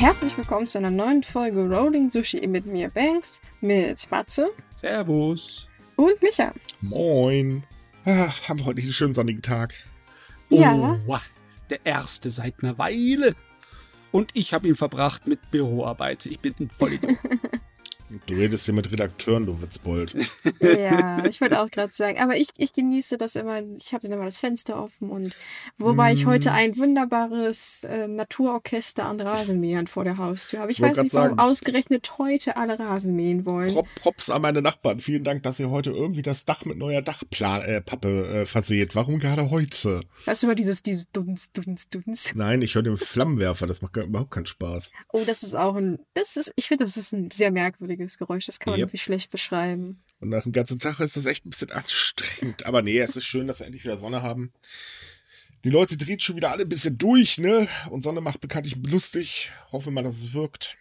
Herzlich willkommen zu einer neuen Folge Rolling Sushi mit mir, Banks, mit Matze Servus. und Micha. Moin. Ah, haben wir heute nicht einen schönen sonnigen Tag. Ja. Oh, der erste seit einer Weile. Und ich habe ihn verbracht mit Büroarbeit. Ich bin ein Vollidiot. Du redest hier mit Redakteuren, du Witzbold. Ja, ich wollte auch gerade sagen, aber ich, ich genieße das immer. Ich habe dann immer das Fenster offen und wobei ich Mm. heute ein wunderbares äh, Naturorchester an Rasenmähern vor der Haustür habe. Ich Wollt weiß nicht, warum sagen. ausgerechnet heute alle Rasen mähen wollen. Prop, Props an meine Nachbarn. Vielen Dank, dass ihr heute irgendwie das Dach mit neuer Dachpappe äh, Pappe, äh, verseht. Warum gerade heute? Weißt du immer dieses, dieses Dunst, Dunst, Dunst. Nein, ich höre den Flammenwerfer. Das macht gar- überhaupt keinen Spaß. Oh, das ist auch ein, das ist, ich finde, das ist ein sehr merkwürdiges Geräusch. Das kann man Yep. irgendwie schlecht beschreiben. Und nach dem ganzen Tag ist das echt ein bisschen anstrengend. Aber nee, es ist schön, dass wir endlich wieder Sonne haben. Die Leute drehen schon wieder alle ein bisschen durch, ne? Und Sonne macht bekanntlich lustig. Hoffe mal, dass es wirkt.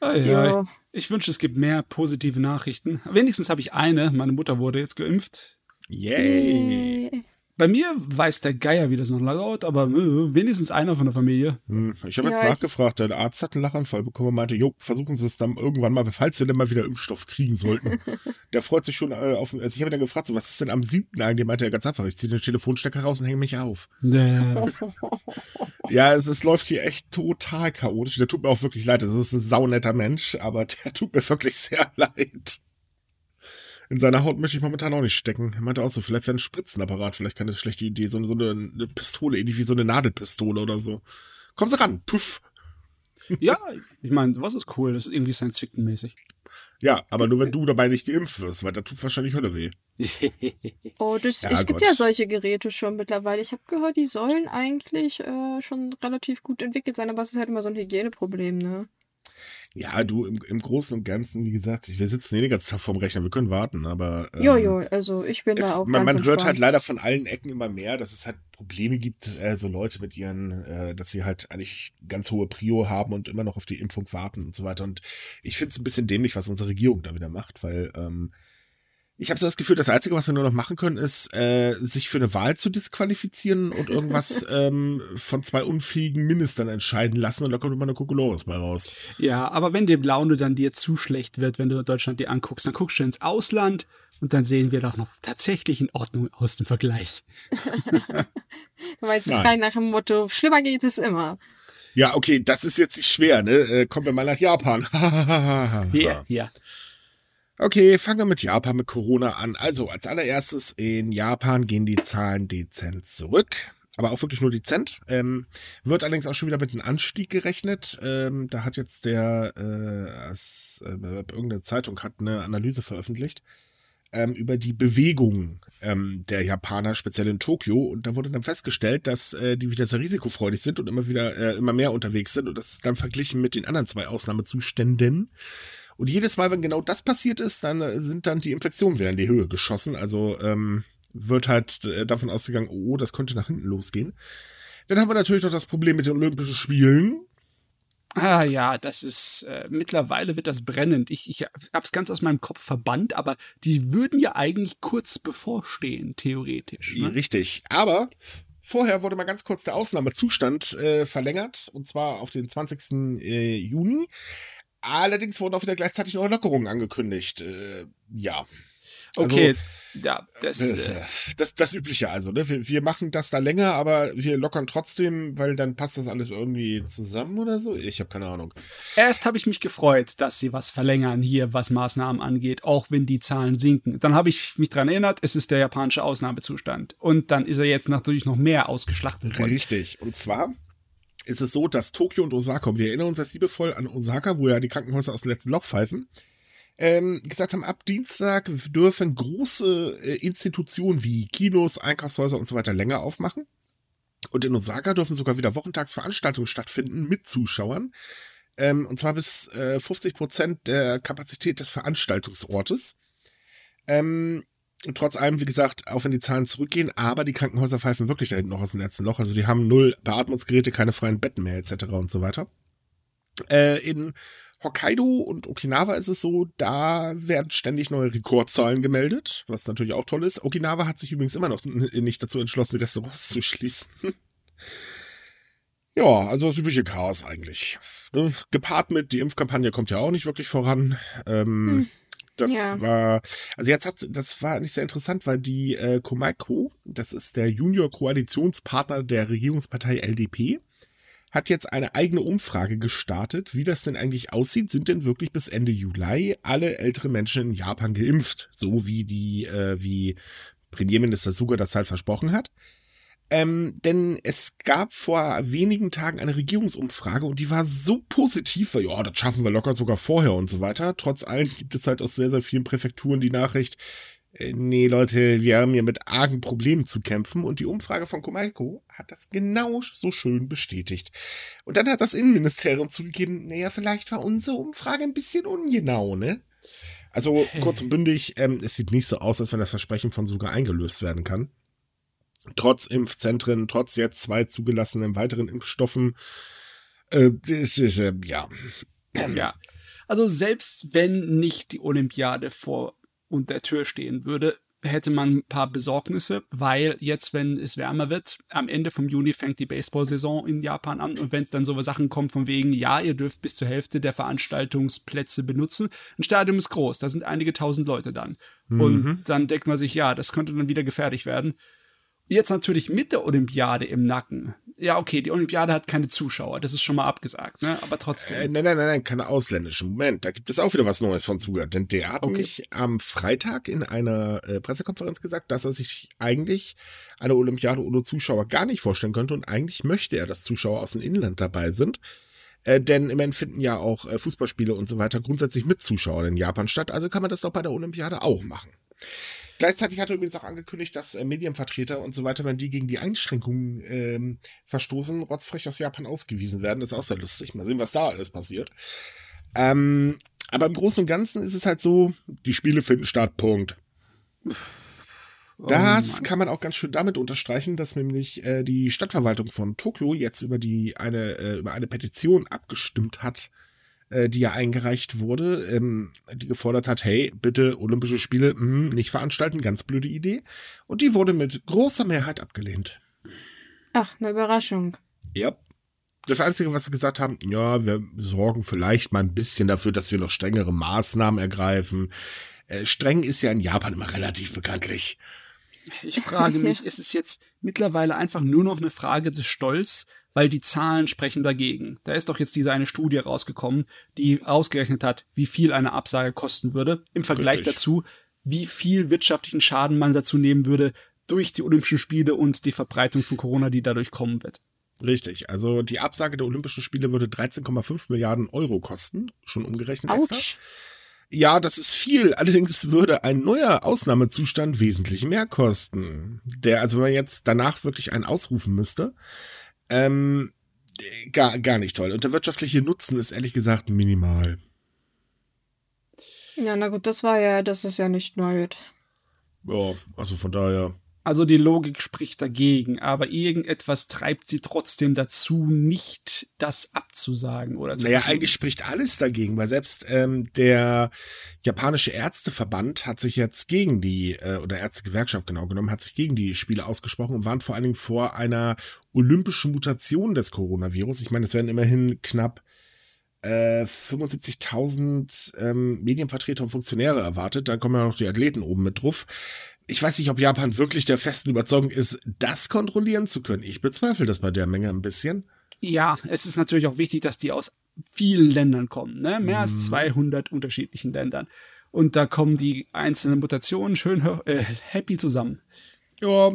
Ah, ja, Ja. ich, ich wünsche, es gibt mehr positive Nachrichten. Wenigstens habe ich eine. Meine Mutter wurde jetzt geimpft. Yay! Yay. Bei mir weiß der Geier, wie das noch laut, aber äh, wenigstens einer von der Familie. Hm, Ich habe jetzt Ja, nachgefragt, der Arzt hat einen Lachanfall bekommen und meinte, jo, versuchen Sie es dann irgendwann mal, falls wir denn mal wieder Impfstoff kriegen sollten. der freut sich schon äh, auf, also ich habe ihn dann gefragt, so, was ist denn am siebten eigentlich? Meinte er ganz einfach, ich ziehe den Telefonstecker raus und hänge mich auf. Äh, Ja, es, es läuft hier echt total chaotisch. Der tut mir auch wirklich leid, das ist ein saunetter Mensch, aber der tut mir wirklich sehr leid. In seiner Haut möchte ich momentan auch nicht stecken. Er meinte auch so, vielleicht wäre ein Spritzenapparat, vielleicht keine schlechte Idee, so, so eine, eine Pistole, ähnlich wie so eine Nadelpistole oder so. Kommen Sie ran, puff. ja, ich meine, was ist cool? Das ist irgendwie Science-Fiction-mäßig. Ja, aber nur wenn du dabei nicht geimpft wirst, weil da tut wahrscheinlich Hölle weh. Oh, das, Ja, es gibt Gott. ja solche Geräte schon mittlerweile. Ich habe gehört, die sollen eigentlich äh, schon relativ gut entwickelt sein, aber es ist halt immer so ein Hygieneproblem, ne? Ja, du, im, im Großen und Ganzen, wie gesagt, wir sitzen eh den ganzen Tag vorm Rechner, wir können warten, aber. ähm, Jojo, also ich bin da Es, auch man ganz man hört halt leider von allen Ecken immer mehr, dass es halt Probleme gibt, äh, so Leute mit ihren, äh, dass sie halt eigentlich ganz hohe Prio haben und immer noch auf die Impfung warten und so weiter. Und ich finde es ein bisschen dämlich, was unsere Regierung da wieder macht, weil ähm, ich habe so das Gefühl, das Einzige, was wir nur noch machen können, ist, äh, sich für eine Wahl zu disqualifizieren und irgendwas ähm, von zwei unfähigen Ministern entscheiden lassen und da kommt immer eine Kokolores bei raus. Ja, aber wenn die Laune dann dir zu schlecht wird, wenn du Deutschland dir anguckst, dann guckst du ins Ausland und dann sehen wir doch noch tatsächlich in Ordnung aus dem Vergleich. Weil es frei nach dem Motto, schlimmer geht es immer. Ja, okay, das ist jetzt nicht schwer, ne? Äh, kommen wir mal nach Japan. Ja, ja. Okay, fangen wir mit Japan mit Corona an. Also als allererstes in Japan gehen die Zahlen dezent zurück. Aber auch wirklich nur dezent. Ähm, wird allerdings auch schon wieder mit einem Anstieg gerechnet. Ähm, da hat jetzt der, äh, as, äh, irgendeine Zeitung hat eine Analyse veröffentlicht ähm, über die Bewegung ähm, der Japaner, speziell in Tokio. Und da wurde dann festgestellt, dass äh, die wieder sehr risikofreudig sind und immer wieder äh, immer mehr unterwegs sind. Und das ist dann verglichen mit den anderen zwei Ausnahmezuständen. Und jedes Mal, wenn genau das passiert ist, dann äh, sind dann die Infektionen wieder in die Höhe geschossen. Also ähm, wird halt äh, davon ausgegangen, oh, das könnte nach hinten losgehen. Dann haben wir natürlich noch das Problem mit den Olympischen Spielen. Ah ja, das ist äh, mittlerweile wird das brennend. Ich, ich hab's ganz aus meinem Kopf verbannt, aber die würden ja eigentlich kurz bevorstehen, theoretisch. Ne? Richtig. Aber vorher wurde mal ganz kurz der Ausnahmezustand äh, verlängert. Und zwar auf den 20. Äh, Juni. Allerdings wurden auch wieder gleichzeitig neue Lockerungen angekündigt. Äh, ja. Also, Okay, ja, das. Das, Äh, äh, das, das Übliche also, ne? Wir, wir machen das da länger, aber wir lockern trotzdem, weil dann passt das alles irgendwie zusammen oder so. Ich habe keine Ahnung. erst habe ich mich gefreut, dass sie was verlängern hier, was Maßnahmen angeht, auch wenn die Zahlen sinken. Dann habe ich mich dran erinnert, es ist der japanische Ausnahmezustand. Und dann ist er jetzt natürlich noch mehr ausgeschlachtet worden. Richtig. Und zwar ist es so, dass Tokio und Osaka, wir erinnern uns jetzt liebevoll an Osaka, wo ja die Krankenhäuser aus dem letzten Loch pfeifen, ähm, gesagt haben, ab Dienstag dürfen große äh, Institutionen wie Kinos, Einkaufshäuser und so weiter länger aufmachen. Und in Osaka dürfen sogar wieder wochentags Veranstaltungen stattfinden mit Zuschauern. Ähm, und zwar bis äh, 50 Prozent der Kapazität des Veranstaltungsortes. Ähm, trotz allem, wie gesagt, auch wenn die Zahlen zurückgehen, aber die Krankenhäuser pfeifen wirklich da hinten noch aus dem letzten Loch. Also die haben null Beatmungsgeräte, keine freien Betten mehr etc. und so weiter. Äh, in Hokkaido und Okinawa ist es so, da werden ständig neue Rekordzahlen gemeldet, was natürlich auch toll ist. Okinawa hat sich übrigens immer noch nicht dazu entschlossen, Restaurants zu schließen. Ja, also das übliche Chaos eigentlich. Ne? Gepaart mit, die Impfkampagne kommt ja auch nicht wirklich voran. Ähm, Hm. Das Ja. war, also jetzt hat, das war nicht sehr interessant, weil die äh, Comaco, das ist der Junior-Koalitionspartner der Regierungspartei LDP, hat jetzt eine eigene Umfrage gestartet, wie das denn eigentlich aussieht. Sind denn wirklich bis Ende Juli alle ältere Menschen in Japan geimpft? So wie die, äh, wie Premierminister Suga das halt versprochen hat. Ähm, denn es gab vor wenigen Tagen eine Regierungsumfrage und die war so positiv, weil ja, das schaffen wir locker sogar vorher und so weiter. Trotz allem gibt es halt aus sehr, sehr vielen Präfekturen die Nachricht, äh, nee Leute, wir haben hier mit argen Problemen zu kämpfen und die Umfrage von Komaiko hat das genau so schön bestätigt. Und dann hat das Innenministerium zugegeben, naja, vielleicht war unsere Umfrage ein bisschen ungenau, ne? Also kurz und bündig, ähm, es sieht nicht so aus, als wenn das Versprechen von sogar eingelöst werden kann trotz Impfzentren, trotz jetzt zwei zugelassenen weiteren Impfstoffen. Äh, das ist, äh, ja. Ja. Also selbst wenn nicht die Olympiade vor und der Tür stehen würde, hätte man ein paar Besorgnisse, weil jetzt, wenn es wärmer wird, am Ende vom Juni fängt die Baseball-Saison in Japan an und wenn es dann so Sachen kommt von wegen, ja, ihr dürft bis zur Hälfte der Veranstaltungsplätze benutzen, ein Stadion ist groß, da sind einige tausend Leute dann. Und dann denkt man sich, ja, das könnte dann wieder gefährlich werden. Jetzt natürlich mit der Olympiade im Nacken. Ja, okay, die Olympiade hat keine Zuschauer, das ist schon mal abgesagt, ne? Aber trotzdem. Äh, nein, nein, nein, nein, keine ausländischen. Moment, da gibt es auch wieder was Neues von Zuger. Denn der hat Okay. mich am Freitag in einer äh, Pressekonferenz gesagt, dass er sich eigentlich eine Olympiade ohne Zuschauer gar nicht vorstellen könnte und eigentlich möchte er, dass Zuschauer aus dem Inland dabei sind. Äh, denn immerhin finden ja auch äh, Fußballspiele und so weiter grundsätzlich mit Zuschauern in Japan statt. Also kann man das doch bei der Olympiade auch machen. Gleichzeitig hat er übrigens auch angekündigt, dass äh, Medienvertreter und so weiter, wenn die gegen die Einschränkungen ähm, verstoßen, rotzfrech aus Japan ausgewiesen werden. Das ist auch sehr lustig. Mal sehen, was da alles passiert. Ähm, aber im Großen und Ganzen ist es halt so, die Spiele finden statt, Punkt. Oh Das Mann. kann man auch ganz schön damit unterstreichen, dass nämlich äh, die Stadtverwaltung von Tokio jetzt über die eine äh, über eine Petition abgestimmt hat, äh, die ja eingereicht wurde, ähm, die gefordert hat, hey, bitte Olympische Spiele mh, nicht veranstalten, ganz blöde Idee. Und die wurde mit großer Mehrheit abgelehnt. Ach, eine Überraschung. Ja. Das Einzige, was sie gesagt haben, ja, wir sorgen vielleicht mal ein bisschen dafür, dass wir noch strengere Maßnahmen ergreifen. Äh, streng ist ja in Japan immer relativ bekanntlich. Ich frage mich, ist es jetzt mittlerweile einfach nur noch eine Frage des Stolz, weil die Zahlen sprechen dagegen. Da ist doch jetzt diese eine Studie rausgekommen, die ausgerechnet hat, wie viel eine Absage kosten würde, im Vergleich Richtig. dazu, wie viel wirtschaftlichen Schaden man dazu nehmen würde durch die Olympischen Spiele und die Verbreitung von Corona, die dadurch kommen wird. Richtig. Also die Absage der Olympischen Spiele würde 13,5 Milliarden Euro kosten, schon umgerechnet extra. Autsch. Ja, das ist viel. Allerdings würde ein neuer Ausnahmezustand wesentlich mehr kosten. Der, also wenn man jetzt danach wirklich einen ausrufen müsste, ähm, gar, gar nicht toll. Und der wirtschaftliche Nutzen ist ehrlich gesagt minimal. Ja, na gut, das war ja, das ist ja nicht neu. Ja, also von daher. Also die Logik spricht dagegen, aber irgendetwas treibt sie trotzdem dazu, nicht das abzusagen oder zu Naja, verschieben. eigentlich spricht alles dagegen, weil selbst ähm, der japanische Ärzteverband hat sich jetzt gegen die, äh, oder Ärztegewerkschaft genau genommen, hat sich gegen die Spiele ausgesprochen und warnt vor allen Dingen vor einer olympischen Mutation des Coronavirus. Ich meine, es werden immerhin knapp äh, 75.000 ähm, Medienvertreter und Funktionäre erwartet. Dann kommen ja noch die Athleten oben mit drauf. Ich weiß nicht, ob Japan wirklich der festen Überzeugung ist, das kontrollieren zu können. Ich bezweifle das bei der Menge ein bisschen. Ja, es ist natürlich auch wichtig, dass die aus vielen Ländern kommen, ne? Mehr Mhm. als 200 unterschiedlichen Ländern. Und da kommen die einzelnen Mutationen schön äh, happy zusammen. Ja,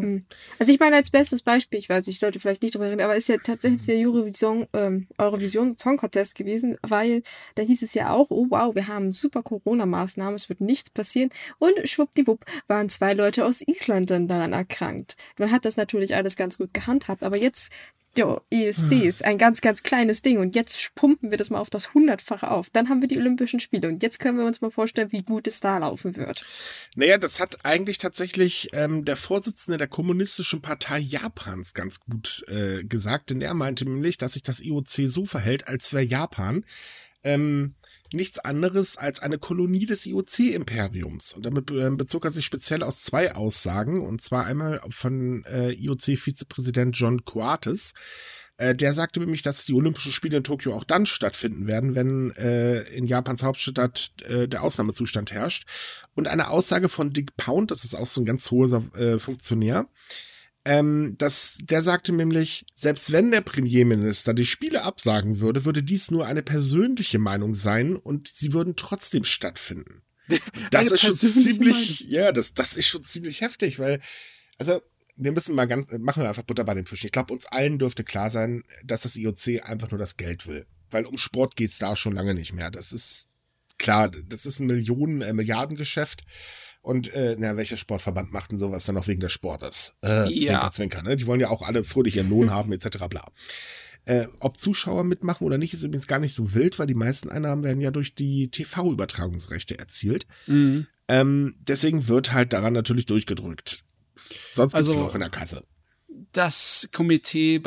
Also ich meine als bestes Beispiel, ich weiß, ich sollte vielleicht nicht drüber reden, aber ist ja tatsächlich der Eurovision, ähm, Eurovision Song Contest gewesen, weil da hieß es ja auch, oh wow, wir haben super Corona-Maßnahmen, es wird nichts passieren. Und schwuppdiwupp waren zwei Leute aus Island dann daran erkrankt. Man hat das natürlich alles ganz gut gehandhabt, aber jetzt, jo, ESC ist ein ganz, ganz kleines Ding und jetzt pumpen wir das mal auf das Hundertfache auf. Dann haben wir die Olympischen Spiele und jetzt können wir uns mal vorstellen, wie gut es da laufen wird. Naja, das hat eigentlich tatsächlich ähm, der Vorsitzende der Kommunistischen Partei Japans ganz gut äh, gesagt, denn er meinte nämlich, dass sich das IOC so verhält, als wäre Japan ähm, nichts anderes als eine Kolonie des IOC-Imperiums. Und damit äh, bezog er sich speziell aus zwei Aussagen, und zwar einmal von äh, IOC-Vizepräsident John Coates, Äh, der sagte nämlich, dass die Olympischen Spiele in Tokio auch dann stattfinden werden, wenn äh, in Japans Hauptstadt äh, der Ausnahmezustand herrscht. Und eine Aussage von Dick Pound, das ist auch so ein ganz hoher äh, Funktionär, ähm, das, der sagte nämlich, selbst wenn der Premierminister die Spiele absagen würde, würde dies nur eine persönliche Meinung sein und sie würden trotzdem stattfinden. Das ist schon ziemlich, Meinung. ja, das, das ist schon ziemlich heftig, weil, also, wir müssen mal ganz, machen wir einfach Butter bei den Fischen. Ich glaube, uns allen dürfte klar sein, dass das IOC einfach nur das Geld will. Weil um Sport geht's da schon lange nicht mehr. Das ist klar, das ist ein Millionen, äh, Milliardengeschäft. Und äh, na, welcher Sportverband macht denn sowas dann auch wegen des Sportes? Äh, ja. Zwinker, Zwinker, ne? Die wollen ja auch alle fröhlich ihren Lohn haben, etc. bla. Äh, ob Zuschauer mitmachen oder nicht, ist übrigens gar nicht so wild, weil die meisten Einnahmen werden ja durch die TV-Übertragungsrechte erzielt. Mhm. Ähm, deswegen wird halt daran natürlich durchgedrückt. Sonst gibt's also, auch in der Kasse. Das Komitee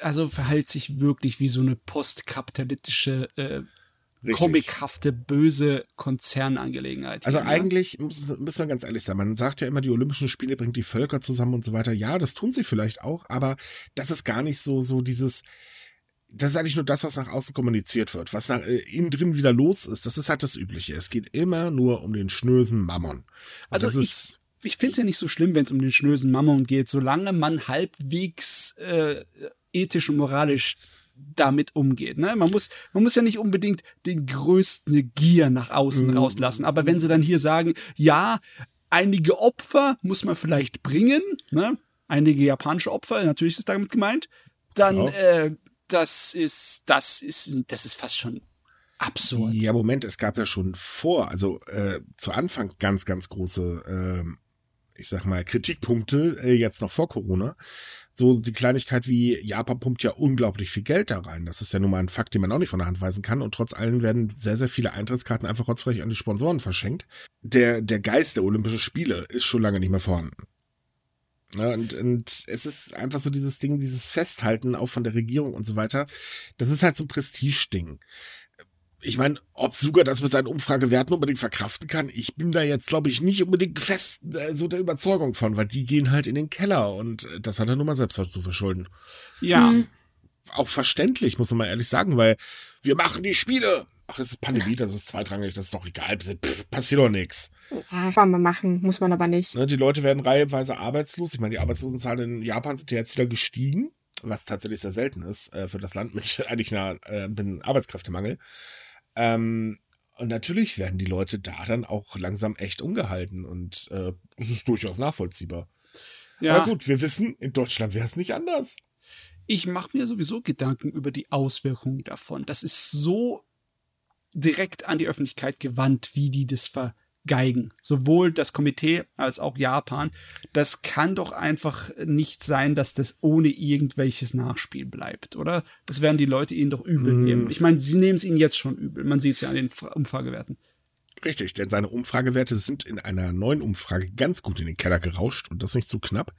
also verhält sich wirklich wie so eine postkapitalistische äh, Richtig. comichafte, böse Konzernangelegenheit. Also hier, ne? eigentlich müssen wir ganz ehrlich sein. Man sagt ja immer, die Olympischen Spiele bringen die Völker zusammen und so weiter. Ja, das tun sie vielleicht auch, aber das ist gar nicht so, so dieses, das ist eigentlich nur das, was nach außen kommuniziert wird. Was nach äh, innen drin wieder los ist, das ist halt das Übliche. Es geht immer nur um den schnösen Mammon. Und also das ist ich finde es ja nicht so schlimm, wenn es um den schnösen Mammon geht, solange man halbwegs äh, ethisch und moralisch damit umgeht. Ne? Man, muss, man muss ja nicht unbedingt den größten Gier nach außen mhm. rauslassen. Aber wenn sie dann hier sagen, ja, einige Opfer muss man vielleicht bringen, ne? einige japanische Opfer, natürlich ist damit gemeint, dann ja. äh, das ist, das ist, das ist fast schon absurd. Ja, Moment, es gab ja schon vor, also äh, zu Anfang ganz, ganz große, äh, ich sag mal, Kritikpunkte, äh, jetzt noch vor Corona so die Kleinigkeit wie Japan pumpt ja unglaublich viel Geld da rein. Das ist ja nun mal ein Fakt, den man auch nicht von der Hand weisen kann. Und trotz allem werden sehr, sehr viele Eintrittskarten einfach rotzfrech an die Sponsoren verschenkt. Der, der Geist der Olympischen Spiele ist schon lange nicht mehr vorhanden. Ja, und, und es ist einfach so dieses Ding, dieses Festhalten auch von der Regierung und so weiter. Das ist halt so ein Prestigeding ich meine, ob Suga das mit seinen Umfragewerten unbedingt verkraften kann, ich bin da jetzt, glaube ich, nicht unbedingt fest äh, so der Überzeugung von, weil die gehen halt in den Keller und äh, das hat er nur mal selbst zu verschulden. Ja. Ist auch verständlich, muss man mal ehrlich sagen, weil wir machen die Spiele. Ach, es ist Pandemie, das ist zweitrangig, das ist doch egal. Pff, passiert doch nichts. Ja, kann man machen, muss man aber nicht. Ne, die Leute werden reiheweise arbeitslos. Ich meine, die Arbeitslosenzahlen in Japan sind ja jetzt wieder gestiegen, was tatsächlich sehr selten ist äh, für das Land mit eigentlich einer äh, Arbeitskräftemangel. Ähm, und natürlich werden die Leute da dann auch langsam echt umgehalten und äh, das ist durchaus nachvollziehbar. Ja. Aber gut, wir wissen, in Deutschland wäre es nicht anders. Ich mache mir sowieso Gedanken über die Auswirkungen davon. Das ist so direkt an die Öffentlichkeit gewandt, wie die das ver Geigen. Sowohl das Komitee als auch Japan. Das kann doch einfach nicht sein, dass das ohne irgendwelches Nachspiel bleibt, oder? Das werden die Leute ihnen doch übel mm. nehmen. Ich meine, sie nehmen es ihnen jetzt schon übel. Man sieht es ja an den Umfragewerten. Richtig, denn seine Umfragewerte sind in einer neuen Umfrage ganz gut in den Keller gerauscht und das nicht zu so knapp.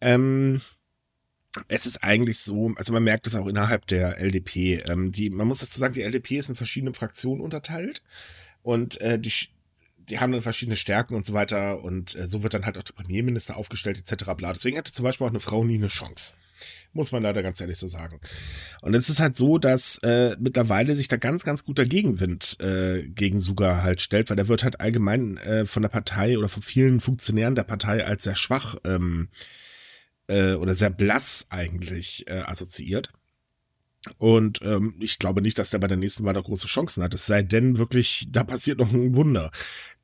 Ähm, es ist eigentlich so, also man merkt es auch innerhalb der LDP. Ähm, die, man muss dazu sagen, die LDP ist in verschiedene Fraktionen unterteilt. Und äh, die, die haben dann verschiedene Stärken und so weiter und äh, so wird dann halt auch der Premierminister aufgestellt etc. Bla. Deswegen hatte zum Beispiel auch eine Frau nie eine Chance. Muss man leider ganz ehrlich so sagen. Und es ist halt so, dass äh, mittlerweile sich da ganz, ganz guter Gegenwind äh, gegen Suga halt stellt, weil der wird halt allgemein äh, von der Partei oder von vielen Funktionären der Partei als sehr schwach ähm, äh, oder sehr blass eigentlich äh, assoziiert. Und ähm, ich glaube nicht, dass der bei der nächsten Wahl noch große Chancen hat. Es sei denn wirklich, da passiert noch ein Wunder.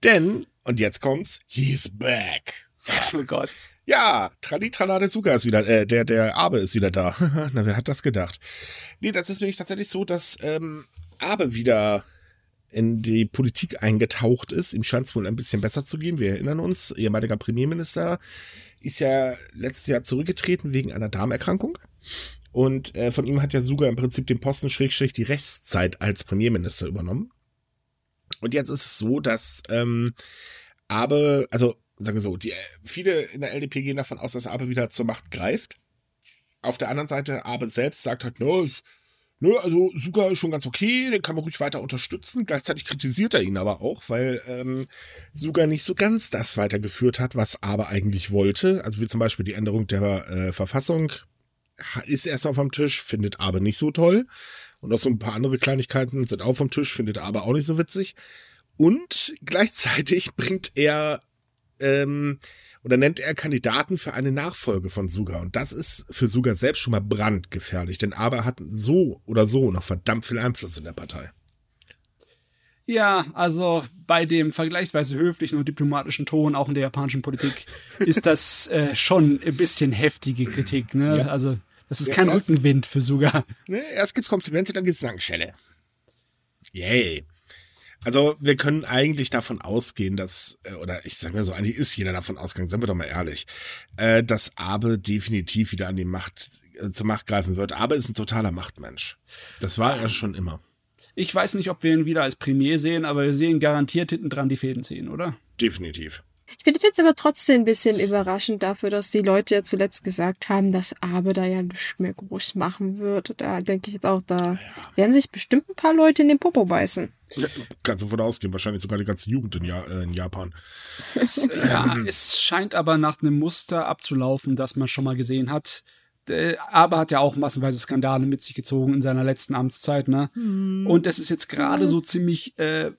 Denn, und jetzt kommt's, he's back. Oh Gott. Ja, Traditrala der Suga ist wieder, äh, der, der Abe ist wieder da. Na, wer hat das gedacht? Nee, das ist nämlich tatsächlich so, dass ähm, Abe wieder in die Politik eingetaucht ist. Ihm scheint es wohl ein bisschen besser zu gehen. Wir erinnern uns, ehemaliger Premierminister ist ja letztes Jahr zurückgetreten wegen einer Darmerkrankung. Und äh, von ihm hat ja Suga im Prinzip den Posten Schrägstrich die Restzeit als Premierminister übernommen. Und jetzt ist es so, dass ähm, Abe, also sagen wir so, die, viele in der LDP gehen davon aus, dass Abe wieder zur Macht greift. Auf der anderen Seite, Abe selbst sagt halt, nö, nö, also Suga ist schon ganz okay, den kann man ruhig weiter unterstützen. Gleichzeitig kritisiert er ihn aber auch, weil ähm, Suga nicht so ganz das weitergeführt hat, was Abe eigentlich wollte. Also wie zum Beispiel die Änderung der äh, Verfassung ist erstmal vom Tisch, findet aber nicht so toll. Und auch so ein paar andere Kleinigkeiten sind auch vom Tisch, findet aber auch nicht so witzig. Und gleichzeitig bringt er ähm, oder nennt er Kandidaten für eine Nachfolge von Suga. Und das ist für Suga selbst schon mal brandgefährlich, denn Aber hat so oder so noch verdammt viel Einfluss in der Partei. Ja, also bei dem vergleichsweise höflichen und diplomatischen Ton auch in der japanischen Politik ist das äh, schon ein bisschen heftige Kritik. Ne? Ja. Also das ist ja, kein erst, Rückenwind für Suga. Ne, erst gibt's Komplimente, dann gibt's Nackenschelle. Yay. Also wir können eigentlich davon ausgehen, dass, äh, oder ich sage mal so, eigentlich ist jeder davon ausgegangen, seien wir doch mal ehrlich, äh, dass Abe definitiv wieder an die Macht, äh, zur Macht greifen wird. Abe ist ein totaler Machtmensch. Das war er schon immer. Ich weiß nicht, ob wir ihn wieder als Premier sehen, aber wir sehen garantiert hinten dran die Fäden ziehen, oder? Definitiv. Ich finde jetzt aber trotzdem ein bisschen überraschend dafür, dass die Leute ja zuletzt gesagt haben, dass Abe da ja nichts mehr groß machen wird. Da denke ich jetzt auch, da ja. werden sich bestimmt ein paar Leute in den Popo beißen. Ja, kannst du davon ausgehen, wahrscheinlich sogar die ganze Jugend in, ja äh, in Japan. Es, ja, es scheint aber nach einem Muster abzulaufen, das man schon mal gesehen hat. Aber hat ja auch massenweise Skandale mit sich gezogen in seiner letzten Amtszeit, ne? Hm. Und das ist jetzt gerade so ziemlich äh,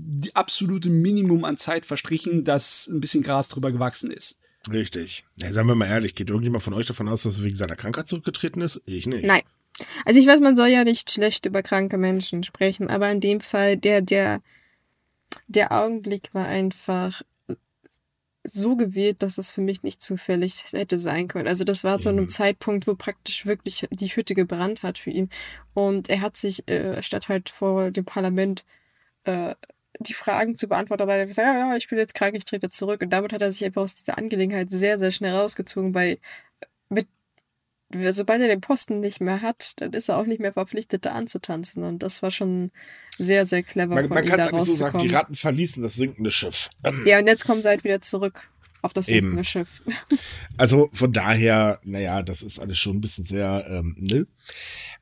die absolute Minimum an Zeit verstrichen, dass ein bisschen Gras drüber gewachsen ist. Richtig. Ja, sagen wir mal ehrlich, geht irgendjemand von euch davon aus, dass er wegen seiner Krankheit zurückgetreten ist? Ich nicht. Nein. Also ich weiß, man soll ja nicht schlecht über kranke Menschen sprechen, aber in dem Fall, der, der, der Augenblick war einfach so gewählt, dass das für mich nicht zufällig hätte sein können. Also das war zu einem Zeitpunkt, wo praktisch wirklich die Hütte gebrannt hat für ihn. Und er hat sich, äh, statt halt vor dem Parlament äh, die Fragen zu beantworten, aber er hat gesagt, ja, ja, ich bin jetzt krank, ich trete zurück. Und damit hat er sich einfach aus dieser Angelegenheit sehr, sehr schnell rausgezogen, weil mit, sobald er den Posten nicht mehr hat, dann ist er auch nicht mehr verpflichtet, da anzutanzen. Und das war schon sehr, sehr clever. Man, man kann es eigentlich so sagen, die Ratten verließen das sinkende Schiff. Ja, und jetzt kommen sie halt wieder zurück auf das sinkende Eben. Schiff. Also von daher, naja, das ist alles schon ein bisschen sehr, ähm, ne?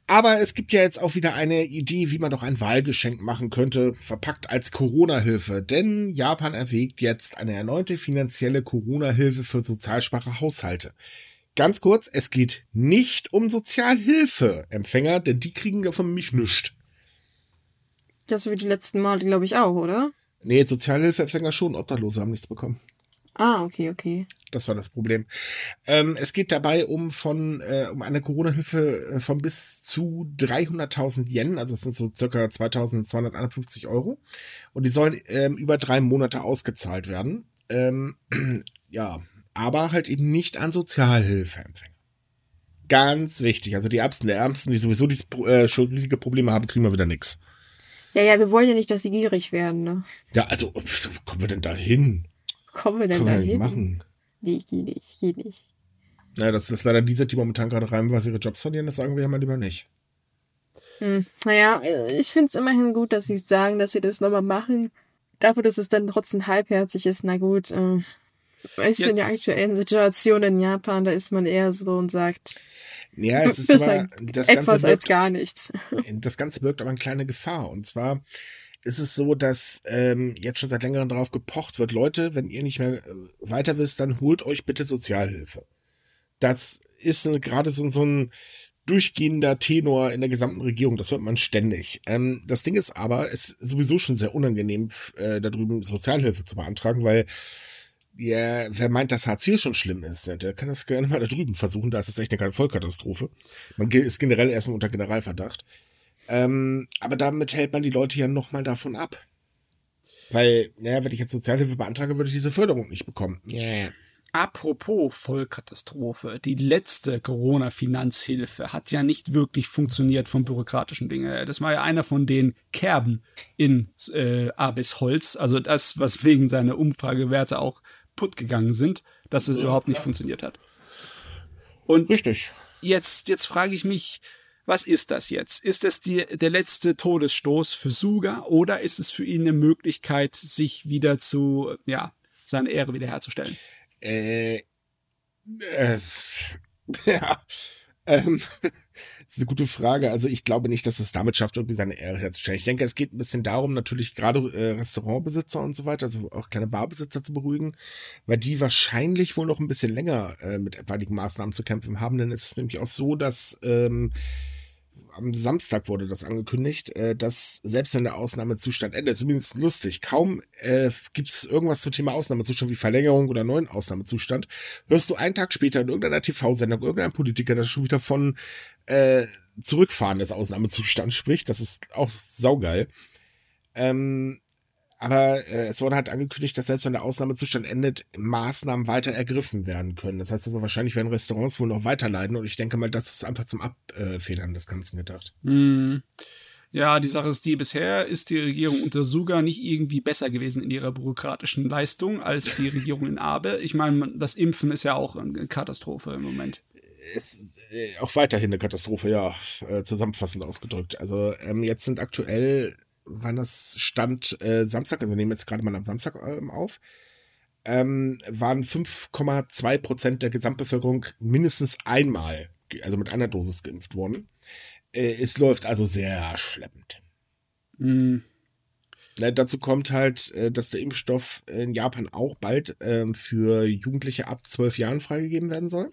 Aber es gibt ja jetzt auch wieder eine Idee, wie man doch ein Wahlgeschenk machen könnte, verpackt als Corona-Hilfe. Denn Japan erwägt jetzt eine erneute finanzielle Corona-Hilfe für sozialschwache Haushalte. Ganz kurz, es geht nicht um Sozialhilfeempfänger, denn die kriegen davon mich nichts. Das wie die letzten Male, glaube ich, auch, oder? Nee, Sozialhilfeempfänger schon, Obdachlose haben nichts bekommen. Ah, okay, okay. Das war das Problem. Ähm, es geht dabei um von äh, um eine Corona-Hilfe äh, von bis zu 300.000 Yen, also das sind so circa 2.251 Euro. Und die sollen ähm, über drei Monate ausgezahlt werden. Ähm, ja, aber halt eben nicht an Sozialhilfeempfänger. Ganz wichtig. Also die Ärmsten der Ärmsten, die sowieso die, äh, schon riesige Probleme haben, kriegen wir wieder nix. Ja, ja, wir wollen ja nicht, dass sie gierig werden, ne? Ja, also, wo kommen wir denn da hin? kommen wir denn da hin? machen. Nee, geht nicht, geht nicht. Naja, das ist leider diese, die momentan gerade rein, weil sie ihre Jobs verlieren, das sagen wir ja mal lieber nicht. Hm, naja, ich finde es immerhin gut, dass sie sagen, dass sie das nochmal machen. Dafür, dass es dann trotzdem halbherzig ist, na gut. Äh, weißt du, in der aktuellen Situation in Japan, da ist man eher so und sagt, ja, es ist aber, das etwas Ganze wirkt, als gar nichts. Das Ganze birgt aber eine kleine Gefahr. Und zwar ist es so, dass ähm, jetzt schon seit längerem darauf gepocht wird, Leute, wenn ihr nicht mehr äh, weiter wisst, dann holt euch bitte Sozialhilfe. Das ist gerade so, so ein durchgehender Tenor in der gesamten Regierung. Das hört man ständig. Ähm, das Ding ist aber, es ist sowieso schon sehr unangenehm, äh, da drüben Sozialhilfe zu beantragen, weil ja, wer meint, dass Hartz IV schon schlimm ist, der kann das gerne mal da drüben versuchen. Da ist es echt eine Vollkatastrophe. Man ist generell erstmal unter Generalverdacht. Ähm, aber damit hält man die Leute ja nochmal davon ab. Weil, naja, wenn ich jetzt Sozialhilfe beantrage, würde ich diese Förderung nicht bekommen. Yeah. Apropos Vollkatastrophe, die letzte Corona-Finanzhilfe hat ja nicht wirklich funktioniert vom bürokratischen Dinge. Das war ja einer von den Kerben in äh, Abis Holz, also das, was wegen seiner Umfragewerte auch putt gegangen sind, dass es ja, überhaupt nicht ja. funktioniert hat. Und Richtig. Jetzt, jetzt frage ich mich, was ist das jetzt? Ist es die, der letzte Todesstoß für Suga oder ist es für ihn eine Möglichkeit, sich wieder zu, ja, seine Ehre wiederherzustellen? Äh, äh ja, ähm, Das ist eine gute Frage. Also ich glaube nicht, dass es damit schafft, irgendwie seine Ehre herzustellen. Ich denke, es geht ein bisschen darum, natürlich gerade äh, Restaurantbesitzer und so weiter, also auch kleine Barbesitzer zu beruhigen, weil die wahrscheinlich wohl noch ein bisschen länger äh, mit etwaigen Maßnahmen zu kämpfen haben. Denn es ist nämlich auch so, dass ähm, am Samstag wurde das angekündigt, äh, dass selbst wenn der Ausnahmezustand endet, zumindest lustig, kaum äh, gibt es irgendwas zum Thema Ausnahmezustand wie Verlängerung oder neuen Ausnahmezustand, hörst du einen Tag später in irgendeiner TV-Sendung irgendein Politiker, der schon wieder von äh, Zurückfahren des Ausnahmezustands spricht. Das ist auch saugeil. Ähm, aber äh, es wurde halt angekündigt, dass selbst wenn der Ausnahmezustand endet, Maßnahmen weiter ergriffen werden können. Das heißt also, wahrscheinlich werden Restaurants wohl noch weiterleiden und ich denke mal, das ist einfach zum Abfedern des Ganzen gedacht. Mm. Ja, die Sache ist die, bisher ist die Regierung unter Suga nicht irgendwie besser gewesen in ihrer bürokratischen Leistung als die Regierung in Abe. Ich meine, das Impfen ist ja auch eine Katastrophe im Moment. Es äh, auch weiterhin eine Katastrophe, ja, äh, zusammenfassend ausgedrückt. Also ähm, jetzt sind aktuell wann das stand, äh, Samstag, also wir nehmen jetzt gerade mal am Samstag ähm, auf, ähm, waren 5,2 Prozent der Gesamtbevölkerung mindestens einmal, also mit einer Dosis geimpft worden. Äh, es läuft also sehr schleppend. Mhm. Na, dazu kommt halt, äh, dass der Impfstoff in Japan auch bald ähm, für Jugendliche ab 12 Jahren freigegeben werden soll.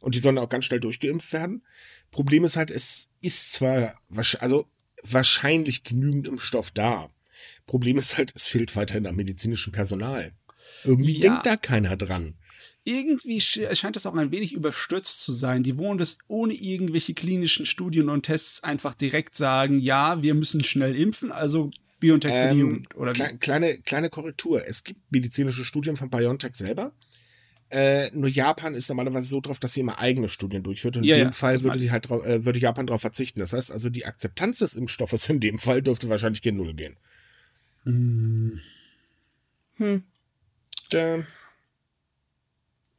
Und die sollen auch ganz schnell durchgeimpft werden. Problem ist halt, es ist zwar, also wahrscheinlich genügend Impfstoff da. Problem ist halt, es fehlt weiterhin am medizinischen Personal. Irgendwie ja. denkt da keiner dran. Irgendwie scheint das auch ein wenig überstürzt zu sein. Die wollen das ohne irgendwelche klinischen Studien und Tests einfach direkt sagen, ja, wir müssen schnell impfen, also BioNTech für die Jugend. Oder kle kleine, kleine Korrektur. Es gibt medizinische Studien von BioNTech selber. Äh, nur Japan ist normalerweise so drauf, dass sie immer eigene Studien durchführt. Und in ja, dem ja, Fall würde sie halt drauf, äh, würde Japan darauf verzichten. Das heißt also, die Akzeptanz des Impfstoffes in dem Fall dürfte wahrscheinlich gen Null gehen. Hm. hm. Äh,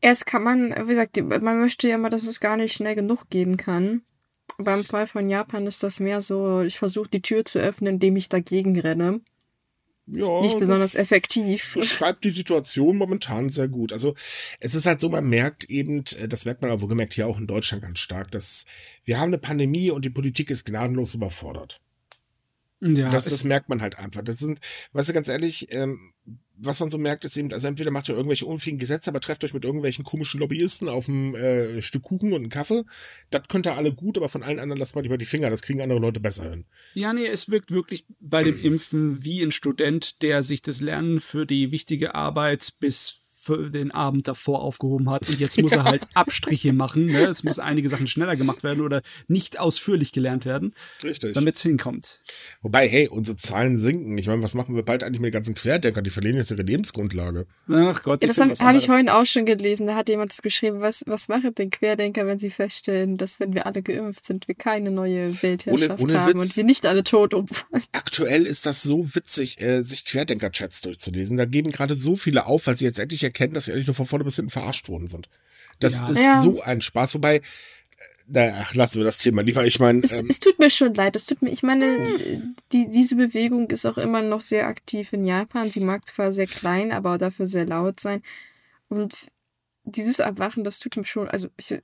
Erst kann man, wie gesagt, man möchte ja mal, dass es gar nicht schnell genug gehen kann. Beim Fall von Japan ist das mehr so, ich versuche die Tür zu öffnen, indem ich dagegen renne ja, nicht besonders effektiv. Schreibt die Situation momentan sehr gut. Also es ist halt so, man merkt eben, äh, das merkt man aber wohlgemerkt hier auch in Deutschland ganz stark, dass wir haben eine Pandemie und die Politik ist gnadenlos überfordert. Ja, das, das merkt man halt einfach. Das sind, weißt du, ganz ehrlich, ähm, was man so merkt, ist eben, also entweder macht ihr irgendwelche unfähigen Gesetze, aber trefft euch mit irgendwelchen komischen Lobbyisten auf ein äh, Stück Kuchen und einen Kaffee. Das könnt ihr alle gut, aber von allen anderen lasst mal lieber die Finger. Das kriegen andere Leute besser hin. Ja, nee, es wirkt wirklich bei dem Impfen wie ein Student, der sich das Lernen für die wichtige Arbeit bis für den Abend davor aufgehoben hat und jetzt muss er halt Abstriche machen. Ne? Es muss einige Sachen schneller gemacht werden oder nicht ausführlich gelernt werden, damit es hinkommt. Wobei, hey, unsere Zahlen sinken. Ich meine, was machen wir bald eigentlich mit den ganzen Querdenkern? Die verlieren jetzt ihre Lebensgrundlage. Ach Gott. Ja, das habe hab ich vorhin auch schon gelesen. Da hat jemand das geschrieben, was, was machen denn Querdenker, wenn sie feststellen, dass wenn wir alle geimpft sind, wir keine neue Weltherrschaft ohne, ohne haben Witz. und wir nicht alle tot umfallen. Aktuell ist das so witzig, äh, sich Querdenker-Chats durchzulesen. Da geben gerade so viele auf, weil sie jetzt endlich erkennen, dass sie eigentlich nur von vorne bis hinten verarscht worden sind. Das ja. ist ja. so ein Spaß. Wobei, naja, lassen wir das Thema lieber. Ich meine. Es, ähm, es, tut mir schon leid. Es tut mir, ich meine, die, diese Bewegung ist auch immer noch sehr aktiv in Japan. Sie mag zwar sehr klein, aber dafür sehr laut sein. Und dieses Erwachen, das tut mir schon, also ich,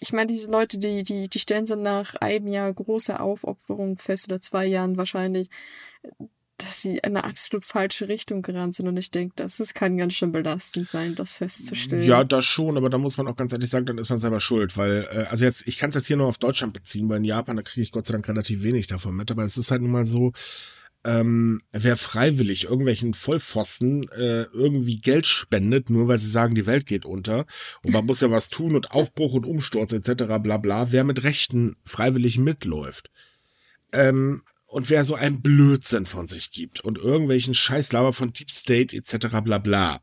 ich meine, diese Leute, die, die, die stellen so nach einem Jahr große Aufopferung fest oder zwei Jahren wahrscheinlich dass sie in eine absolut falsche Richtung gerannt sind. Und ich denke, das, das kann ganz schön belastend sein, das festzustellen. Ja, das schon, aber da muss man auch ganz ehrlich sagen, dann ist man selber schuld. Weil, äh, also jetzt, ich kann es jetzt hier nur auf Deutschland beziehen, weil in Japan, da kriege ich Gott sei Dank relativ wenig davon mit. Aber es ist halt nun mal so, ähm, wer freiwillig irgendwelchen Vollpfosten äh, irgendwie Geld spendet, nur weil sie sagen, die Welt geht unter und man muss ja was tun und Aufbruch und Umsturz etc. bla bla, wer mit Rechten freiwillig mitläuft. Ähm, und wer so einen Blödsinn von sich gibt und irgendwelchen Scheißlaber von Deep State etc. bla bla.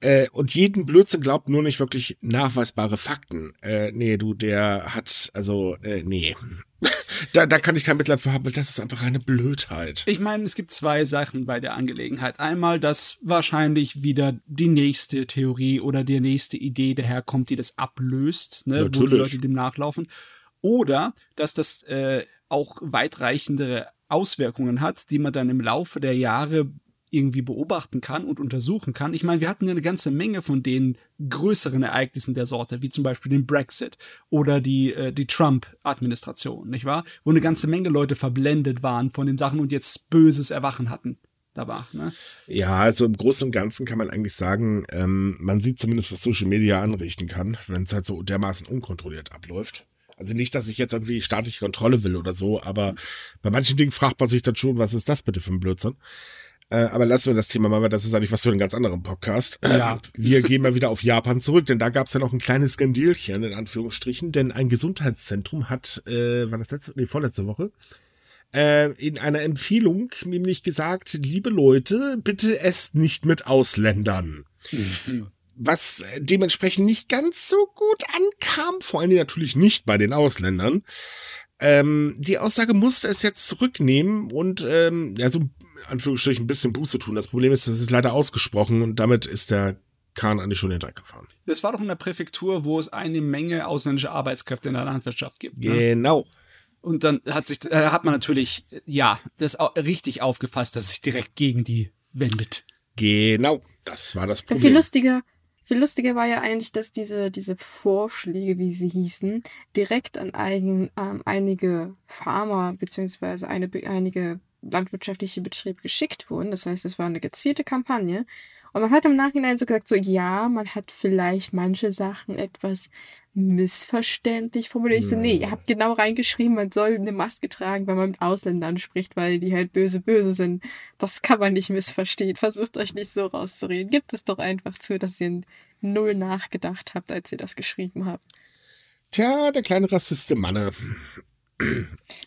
Äh, und jeden Blödsinn glaubt nur nicht wirklich nachweisbare Fakten. Äh, nee, du, der hat, also, äh, nee. da, da kann ich kein Mitleid für haben, weil das ist einfach eine Blödheit. Ich meine, es gibt zwei Sachen bei der Angelegenheit. Einmal, dass wahrscheinlich wieder die nächste Theorie oder die nächste Idee daherkommt, die das ablöst, ne, Natürlich. wo die Leute dem nachlaufen. Oder, dass das äh, auch weitreichendere Auswirkungen hat, die man dann im Laufe der Jahre irgendwie beobachten kann und untersuchen kann. Ich meine, wir hatten ja eine ganze Menge von den größeren Ereignissen der Sorte, wie zum Beispiel den Brexit oder die, äh, die Trump-Administration, nicht wahr? Wo eine ganze Menge Leute verblendet waren von den Sachen und jetzt böses Erwachen hatten. Da war, ne? Ja, also im Großen und Ganzen kann man eigentlich sagen, ähm, man sieht zumindest, was Social Media anrichten kann, wenn es halt so dermaßen unkontrolliert abläuft. Also nicht, dass ich jetzt irgendwie staatliche Kontrolle will oder so, aber bei manchen Dingen fragt man sich dann schon, was ist das bitte für ein Blödsinn? Äh, aber lassen wir das Thema mal, weil das ist eigentlich was für einen ganz anderen Podcast. Ja. Wir gehen mal wieder auf Japan zurück, denn da gab es ja noch ein kleines Skandilchen, in Anführungsstrichen, denn ein Gesundheitszentrum hat, äh, war das letzte, nee, vorletzte Woche, äh, in einer Empfehlung nämlich gesagt, liebe Leute, bitte esst nicht mit Ausländern. Was dementsprechend nicht ganz so gut ankam, vor allem natürlich nicht bei den Ausländern. Ähm, die Aussage musste es jetzt zurücknehmen und ähm, ja, so Anführungsstrichen ein bisschen Buße tun. Das Problem ist, das ist leider ausgesprochen und damit ist der Kahn eigentlich schon in den Dreck gefahren. Das war doch in der Präfektur, wo es eine Menge ausländische Arbeitskräfte in der Landwirtschaft gibt. Ne? Genau. Und dann hat sich, äh, hat man natürlich, ja, das richtig aufgefasst, dass es sich direkt gegen die wendet. Genau. Das war das Ja, viel Problem. lustiger, viel lustiger war ja eigentlich, dass diese, diese Vorschläge, wie sie hießen, direkt an ein, ähm, einige Farmer beziehungsweise eine, einige landwirtschaftliche Betriebe geschickt wurden. Das heißt, es war eine gezielte Kampagne. Und man hat im Nachhinein so gesagt, so ja, man hat vielleicht manche Sachen etwas missverständlich formuliert. Ich so, nee, ihr habt genau reingeschrieben, man soll eine Maske tragen, wenn man mit Ausländern spricht, weil die halt böse, böse sind. Das kann man nicht missverstehen. Versucht euch nicht so rauszureden. Gibt es doch einfach zu, dass ihr null nachgedacht habt, als ihr das geschrieben habt. Tja, der kleine Rassist im Manne.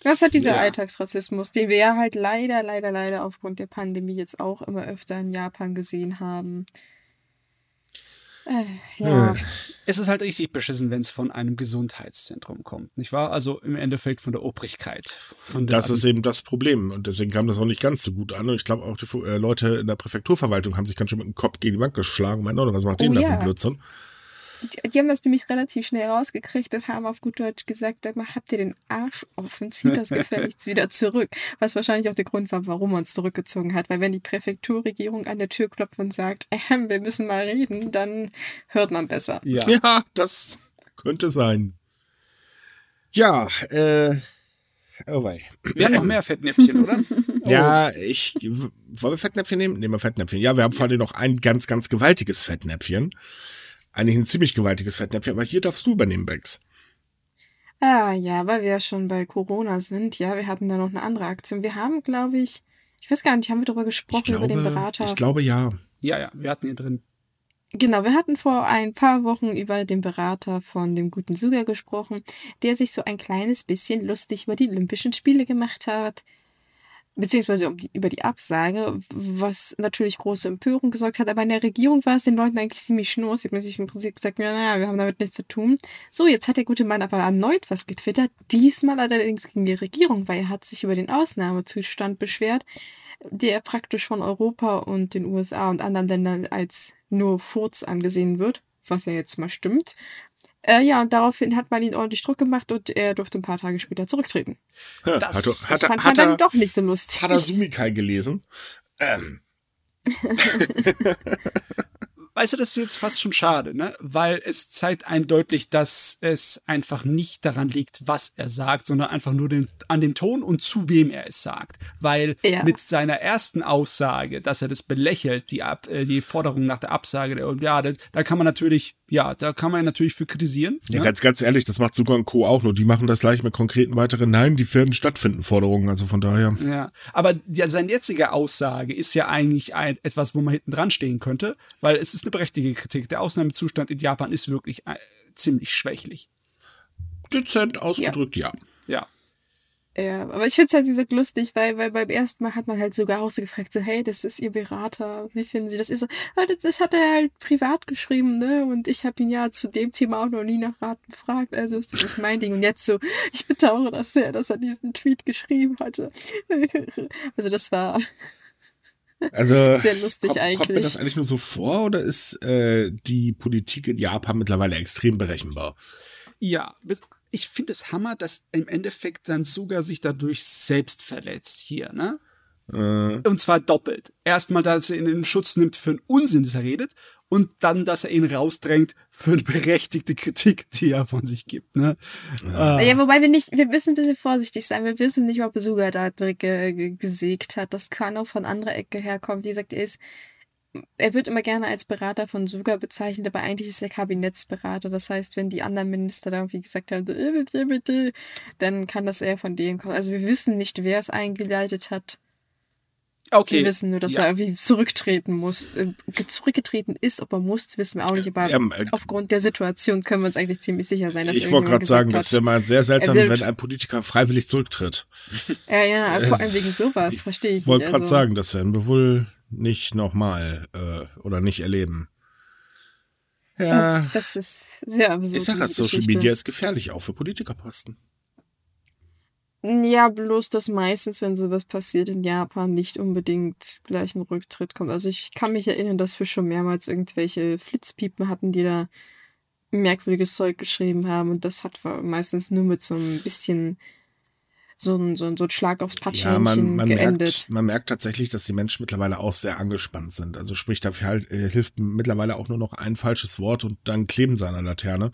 Das hat dieser Ja. Alltagsrassismus, den wir ja halt leider, leider, leider aufgrund der Pandemie jetzt auch immer öfter in Japan gesehen haben. Äh, ja. Es ist halt richtig beschissen, wenn es von einem Gesundheitszentrum kommt, nicht wahr? Also im Endeffekt von der Obrigkeit. Von der Das ist eben das Problem. Und deswegen kam das auch nicht ganz so gut an. Und ich glaube auch, die äh, Leute in der Präfekturverwaltung haben sich ganz schön mit dem Kopf gegen die Wand geschlagen. Mein Gott, was macht Oh den da für Blödsinn? Die, die haben das nämlich relativ schnell rausgekriegt und haben auf gut Deutsch gesagt, sag mal, habt ihr den Arsch offen, zieht das gefälligst wieder zurück. Was wahrscheinlich auch der Grund war, warum man es zurückgezogen hat. Weil wenn die Präfekturregierung an der Tür klopft und sagt, ähm, wir müssen mal reden, dann hört man besser. Ja. Ja, das könnte sein. Ja, äh, oh wei. Wir haben noch mehr Fettnäpfchen, oder? Ja, ich, wollen wir Fettnäpfchen nehmen? Nehmen wir Fettnäpfchen. Ja, wir haben vor allem noch ein ganz, ganz gewaltiges Fettnäpfchen. Eigentlich ein ziemlich gewaltiges Fettnäpfchen, aber hier darfst du übernehmen, Bex. Ah ja, weil wir ja schon bei Corona sind, ja, wir hatten da noch eine andere Aktion. Wir haben, glaube ich, ich weiß gar nicht, haben wir darüber gesprochen, glaube, über den Berater? ich glaube ja. Ja, ja, wir hatten hier drin. Genau, wir hatten vor ein paar Wochen über den Berater von dem guten Suga gesprochen, der sich so ein kleines bisschen lustig über die Olympischen Spiele gemacht hat, beziehungsweise um die, über die Absage, was natürlich große Empörung gesorgt hat. Aber in der Regierung war es den Leuten eigentlich ziemlich schnurz. Sie haben sich im Prinzip gesagt, ja, naja, wir haben damit nichts zu tun. So, jetzt hat der gute Mann aber erneut was getwittert, diesmal allerdings gegen die Regierung, weil er hat sich über den Ausnahmezustand beschwert, der praktisch von Europa und den USA und anderen Ländern als nur Furz angesehen wird, was ja jetzt mal stimmt. Äh, ja, und daraufhin hat man ihn ordentlich Druck gemacht und er durfte ein paar Tage später zurücktreten. Ha, Das- hat, Das hat, er- fand hat, man dann er, doch nicht so lustig. hat er Sumikai gelesen? Ähm, Weißt du, das ist jetzt fast schon schade, ne? Weil es zeigt eindeutig, dass es einfach nicht daran liegt, was er sagt, sondern einfach nur den, an dem Ton und zu wem er es sagt. Weil Ja. mit seiner ersten Aussage, dass er das belächelt, die, Ab, äh, die Forderung nach der Absage der Olympiade, da kann man natürlich, ja, da kann man natürlich für kritisieren. ja, ne? ganz, ganz ehrlich, das macht Suga und Co. auch nur. Die machen das gleich mit konkreten weiteren Nein, die werden stattfinden, Forderungen. Also von daher. Ja, aber ja, seine jetzige Aussage ist ja eigentlich ein, etwas, wo man hinten dran stehen könnte, weil es ist eine berechtigte Kritik. Der Ausnahmezustand in Japan ist wirklich äh, ziemlich schwächlich. Dezent ausgedrückt, ja. Ja. Ja, aber ich find's halt wie gesagt lustig, weil, weil beim ersten Mal hat man halt sogar auch so gefragt, so, hey, das ist Ihr Berater, wie finden Sie das? Ist so, "Ah, das, das hat er halt privat geschrieben, ne? Und ich habe ihn ja zu dem Thema auch noch nie nach Rat gefragt, also ist das nicht mein Ding. Und jetzt so, ich bedauere das sehr, dass er diesen Tweet geschrieben hatte. Also das war Also sehr lustig kommt, eigentlich. kommt mir das eigentlich nur so vor oder ist äh, die Politik in Japan mittlerweile extrem berechenbar? Ja, bis- ich finde es Hammer, dass im Endeffekt dann sogar sich dadurch selbst verletzt hier, ne? Äh, Und zwar doppelt. Erstmal, dass er ihn in Schutz nimmt für einen Unsinn, das er redet. Und dann, dass er ihn rausdrängt für eine berechtigte Kritik, die er von sich gibt. Ne? Äh, Ja, wobei wir nicht, wir müssen ein bisschen vorsichtig sein. Wir wissen nicht, ob Suga da direkt ge gesägt hat. Das kann auch von anderer Ecke herkommen. Wie gesagt, er ist, er wird immer gerne als Berater von Suga bezeichnet, aber eigentlich ist er Kabinettsberater. Das heißt, wenn die anderen Minister da irgendwie gesagt haben, so, äh, bitte, bitte, dann kann das eher von denen kommen. Also wir wissen nicht, wer es eingeleitet hat. okay. Wir wissen nur, dass Ja. er irgendwie zurücktreten muss. Äh, zurückgetreten ist, ob er muss, wissen wir auch nicht. Aber Ähm, äh, aufgrund der Situation können wir uns eigentlich ziemlich sicher sein, dass ich wollte gerade sagen, gesagt das wäre mal sehr seltsam, wenn ein Politiker freiwillig zurücktritt. Ja, ja, vor allem wegen sowas, verstehe ich Ich wollte gerade Also, sagen, das werden wir wohl nicht nochmal äh, oder nicht erleben. Ja, Das ist sehr absurd. ich sag ja, diese Social. Media ist gefährlich, auch für Politikerposten. Ja, bloß, dass meistens, wenn sowas passiert in Japan, nicht unbedingt gleich ein Rücktritt kommt. Also ich kann mich erinnern, dass wir schon mehrmals irgendwelche Flitzpiepen hatten, die da merkwürdiges Zeug geschrieben haben. Und das hat meistens nur mit so ein bisschen so ein, so ein, so ein Schlag aufs Ja, Patschhähnchen man, man, geendet. merkt, man merkt tatsächlich, dass die Menschen mittlerweile auch sehr angespannt sind. Also sprich, dafür halt, äh, hilft mittlerweile auch nur noch ein falsches Wort und dann kleben sie an der Laterne.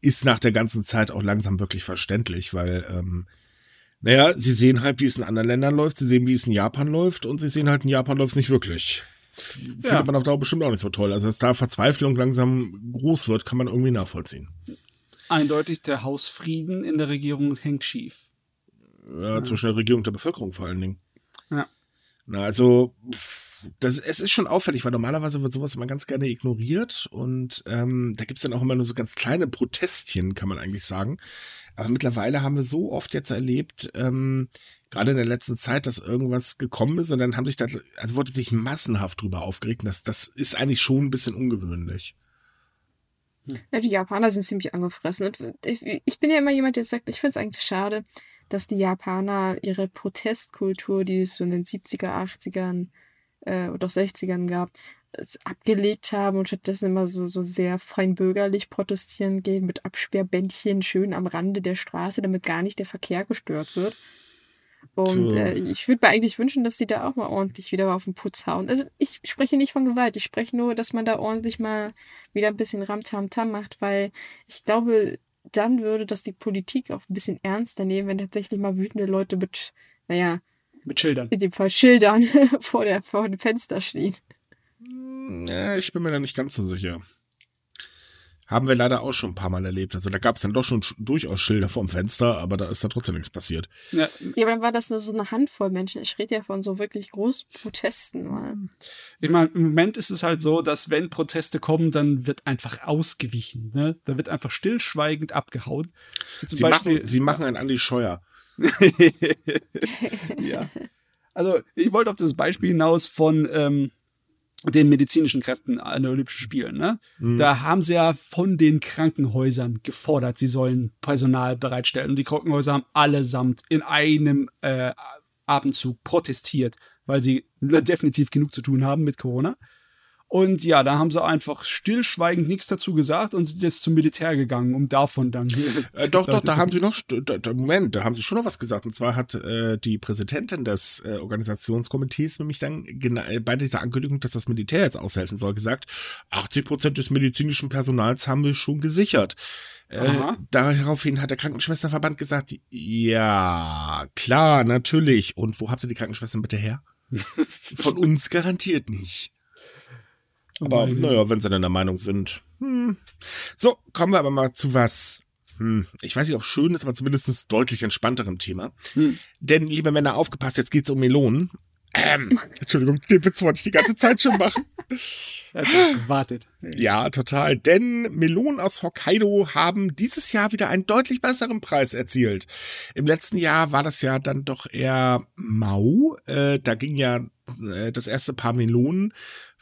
Ist nach der ganzen Zeit auch langsam wirklich verständlich, weil, ähm, naja, sie sehen halt, wie es in anderen Ländern läuft, sie sehen, wie es in Japan läuft und sie sehen halt, in Japan läuft es nicht wirklich. Findet Ja. man auf Dauer bestimmt auch nicht so toll. Also, dass da Verzweiflung langsam groß wird, kann man irgendwie nachvollziehen. Eindeutig, der Hausfrieden in der Regierung hängt schief. Ja, zwischen der Regierung und der Bevölkerung vor allen Dingen. Ja. Na, also, pff, das, es ist schon auffällig, weil normalerweise wird sowas immer ganz gerne ignoriert und ähm, da gibt's dann auch immer nur so ganz kleine Protestchen, kann man eigentlich sagen. Aber mittlerweile haben wir so oft jetzt erlebt, ähm, gerade in der letzten Zeit, dass irgendwas gekommen ist und dann haben sich da, also wurde sich massenhaft drüber aufgeregt. Und das, das ist eigentlich schon ein bisschen ungewöhnlich. Ja, die Japaner sind ziemlich angefressen. Und ich, ich bin ja immer jemand, der sagt, ich finde es eigentlich schade, dass die Japaner ihre Protestkultur, die es so in den 70er, 80ern äh, oder auch 60ern gab, abgelegt haben und stattdessen immer so, so sehr fein bürgerlich protestieren gehen mit Absperrbändchen schön am Rande der Straße, damit gar nicht der Verkehr gestört wird. Und äh, ich würde mir eigentlich wünschen, dass die da auch mal ordentlich wieder auf den Putz hauen. Also ich spreche nicht von Gewalt, ich spreche nur, dass man da ordentlich mal wieder ein bisschen Ramtam-Tam macht, weil ich glaube, dann würde das die Politik auch ein bisschen ernster nehmen, wenn tatsächlich mal wütende Leute mit, naja, Mit Schildern. in dem Fall Schildern vor, der, vor dem Fenster stehen. Ja, ich bin mir da nicht ganz so sicher. Haben wir leider auch schon ein paar Mal erlebt. Also da gab es dann doch schon sch- durchaus Schilder vorm Fenster, aber da ist dann trotzdem nichts passiert. Ja, Ja, aber dann war das nur so eine Handvoll Menschen. Ich rede ja von so wirklich großen Protesten mal. ich meine, im Moment ist es halt so, dass wenn Proteste kommen, dann wird einfach ausgewichen. Ne? Da wird einfach stillschweigend abgehauen. Zum Sie machen, sie machen einen Andi Scheuer. ja. Also, ich wollte auf das Beispiel hinaus von ähm, den medizinischen Kräften an den Olympischen Spielen. Ne? Da haben sie ja von den Krankenhäusern gefordert, sie sollen Personal bereitstellen. Und die Krankenhäuser haben allesamt in einem äh, Abendzug protestiert, weil sie definitiv genug zu tun haben mit Corona. Und ja, da haben sie einfach stillschweigend nichts dazu gesagt und sind jetzt zum Militär gegangen, um davon dann. Äh, doch, doch, Leute da haben sie noch, da, da, Moment, da haben sie schon noch was gesagt. Und zwar hat äh, die Präsidentin des äh, Organisationskomitees nämlich dann äh, bei dieser Ankündigung, dass das Militär jetzt aushelfen soll, gesagt, 80 Prozent des medizinischen Personals haben wir schon gesichert. Äh, daraufhin hat der Krankenschwesterverband gesagt, ja, klar, natürlich. Und wo habt ihr die Krankenschwestern bitte her? Von uns garantiert nicht. Aber naja, wenn sie dann der Meinung sind. Hm. So, kommen wir aber mal zu was. Hm, ich weiß nicht, ob schön ist, aber zumindest deutlich entspannterem Thema. Hm. Denn, liebe Männer, aufgepasst, jetzt geht's um Melonen. Ähm, Entschuldigung, den Witz wollte ich die ganze Zeit schon machen. Gewartet. Ja, total. Denn Melonen aus Hokkaido haben dieses Jahr wieder einen deutlich besseren Preis erzielt. Im letzten Jahr war das ja dann doch eher mau. Äh, da ging ja äh, das erste Paar Melonen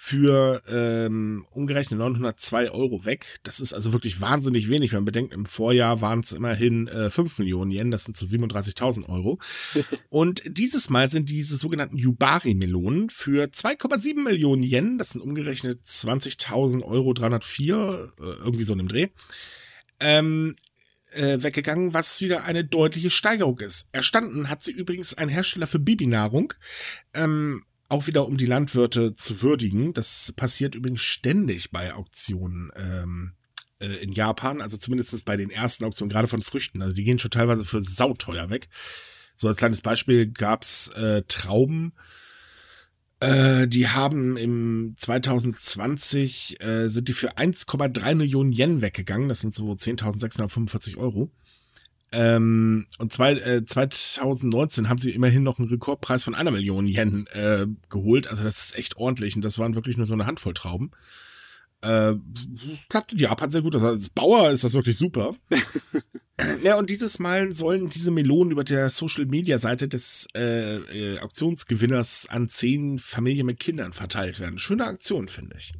für ähm, umgerechnet 902 Euro weg. Das ist also wirklich wahnsinnig wenig, wenn man bedenkt, im Vorjahr waren es immerhin äh, 5 Millionen Yen, das sind so 37.000 Euro. Und dieses Mal sind diese sogenannten Yubari-Melonen für 2,7 Millionen Yen, das sind umgerechnet 20.000 Euro 304, äh, irgendwie so in dem Dreh, ähm, äh, weggegangen, was wieder eine deutliche Steigerung ist. Erstanden hat sie übrigens ein Hersteller für Babynahrung, ähm, auch wieder um die Landwirte zu würdigen. Das passiert übrigens ständig bei Auktionen ähm, äh, in Japan, also zumindest bei den ersten Auktionen, gerade von Früchten. Also die gehen schon teilweise für sauteuer weg. So als kleines Beispiel gab's äh, Trauben, äh, die haben im 2020 äh, sind die für 1,3 Millionen Yen weggegangen. Das sind so 10.645 Euro. Ähm, und zwei, äh, 2019 haben sie immerhin noch einen Rekordpreis von einer Million Yen äh, geholt. Also das ist echt ordentlich. Und das waren wirklich nur so eine Handvoll Trauben. Äh, klappt in Japan sehr gut. Also als Bauer ist das wirklich super. ja, und dieses Mal sollen diese Melonen über der Social Media Seite des äh, äh, Auktionsgewinners an zehn Familien mit Kindern verteilt werden. Schöne Aktion, finde ich.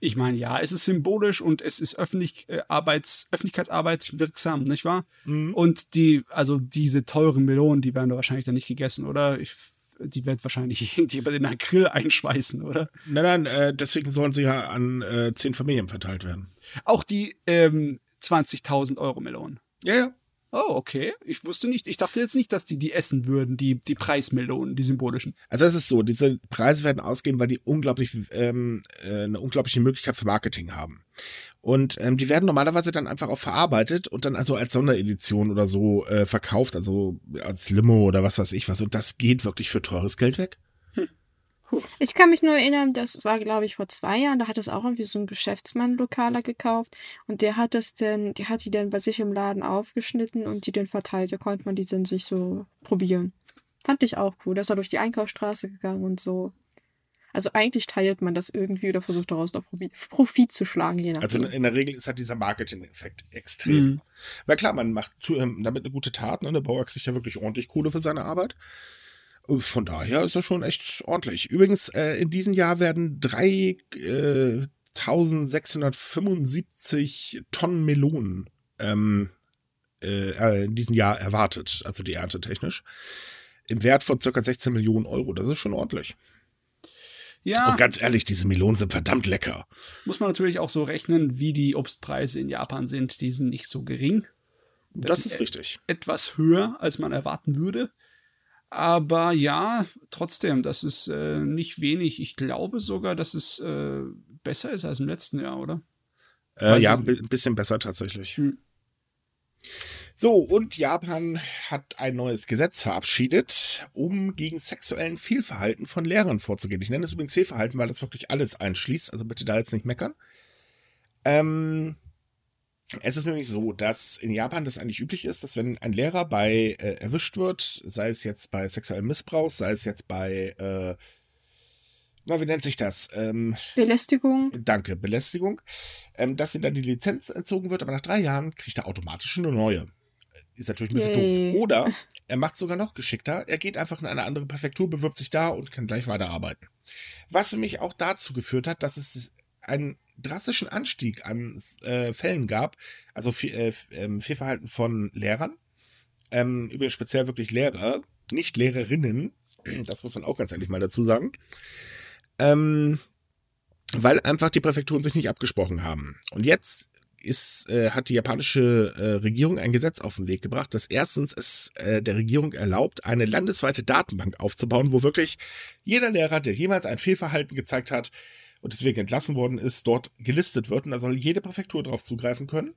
Ich meine, ja, es ist symbolisch und es ist öffentlich, äh, Arbeits, Öffentlichkeitsarbeit wirksam, nicht wahr? Mhm. Und die, also diese teuren Melonen, die werden da wahrscheinlich dann nicht gegessen, oder? Ich die wird wahrscheinlich irgendjemand in einen Grill einschweißen, oder? Nein, nein, äh, deswegen sollen sie ja an äh, zehn Familien verteilt werden. Auch die ähm, 20.000 Euro Melonen. Ja, ja. Oh, okay. Ich wusste nicht. Ich dachte jetzt nicht, dass die die essen würden, die, die Preismelonen, die symbolischen. Also es ist so, diese Preise werden ausgeben, weil die unglaublich ähm, äh, eine unglaubliche Möglichkeit für Marketing haben. Und ähm, die werden normalerweise dann einfach auch verarbeitet und dann also als Sonderedition oder so äh, verkauft, also als Limo oder was weiß ich was. Und das geht wirklich für teures Geld weg. Ich kann mich nur erinnern, das war, glaube ich, vor zwei Jahren, da hat es auch irgendwie so ein Geschäftsmann lokaler gekauft und der hat das denn, der hat die dann bei sich im Laden aufgeschnitten und die dann verteilt. Da konnte man die dann sich so probieren. Fand ich auch cool. Da ist er durch die Einkaufsstraße gegangen und so. Also eigentlich teilt man das irgendwie oder versucht daraus noch Profit zu schlagen, je nachdem. Also in der Regel ist halt dieser Marketing-Effekt extrem. Mhm. Weil klar, man macht ähm, damit eine gute Tat, ne? Der Bauer kriegt ja wirklich ordentlich Kohle für seine Arbeit. Von daher ist das schon echt ordentlich. Übrigens, äh, in diesem Jahr werden 3675 äh, Tonnen Melonen ähm, äh, in diesem Jahr erwartet, also die Ernte technisch. Im Wert von ca. 16 Millionen Euro. Das ist schon ordentlich. Ja. Und ganz ehrlich, diese Melonen sind verdammt lecker. Muss man natürlich auch so rechnen, wie die Obstpreise in Japan sind. Die sind nicht so gering. Das, das ist richtig. Etwas höher, als man erwarten würde. Aber ja, trotzdem, das ist äh, nicht wenig. Ich glaube sogar, dass es äh, besser ist als im letzten Jahr, oder? Äh, ja, ein bisschen besser tatsächlich. Hm. So, und Japan hat ein neues Gesetz verabschiedet, um gegen sexuellen Fehlverhalten von Lehrern vorzugehen. Ich nenne es übrigens Fehlverhalten, weil das wirklich alles einschließt. Also bitte da jetzt nicht meckern. Ähm, es ist nämlich so, dass in Japan das eigentlich üblich ist, dass wenn ein Lehrer bei äh, erwischt wird, sei es jetzt bei sexuellem Missbrauch, sei es jetzt bei, äh, na, wie nennt sich das? Ähm, Belästigung. Danke, Belästigung. Ähm, dass ihm dann die Lizenz entzogen wird, aber nach drei Jahren kriegt er automatisch eine neue. Ist natürlich ein bisschen Yay. doof. Oder er macht sogar noch geschickter. Er geht einfach in eine andere Präfektur, bewirbt sich da und kann gleich weiterarbeiten. Was nämlich auch dazu geführt hat, dass es einen drastischen Anstieg an äh, Fällen gab, also äh, ähm, Fehlverhalten von Lehrern, ähm, übrigens speziell wirklich Lehrer, nicht Lehrerinnen, das muss man auch ganz ehrlich mal dazu sagen, ähm, weil einfach die Präfekturen sich nicht abgesprochen haben. Und jetzt ist, äh, hat die japanische äh, Regierung ein Gesetz auf den Weg gebracht, das erstens es äh, der Regierung erlaubt, eine landesweite Datenbank aufzubauen, wo wirklich jeder Lehrer, der jemals ein Fehlverhalten gezeigt hat, und deswegen entlassen worden ist, dort gelistet wird. Und da soll jede Präfektur drauf zugreifen können.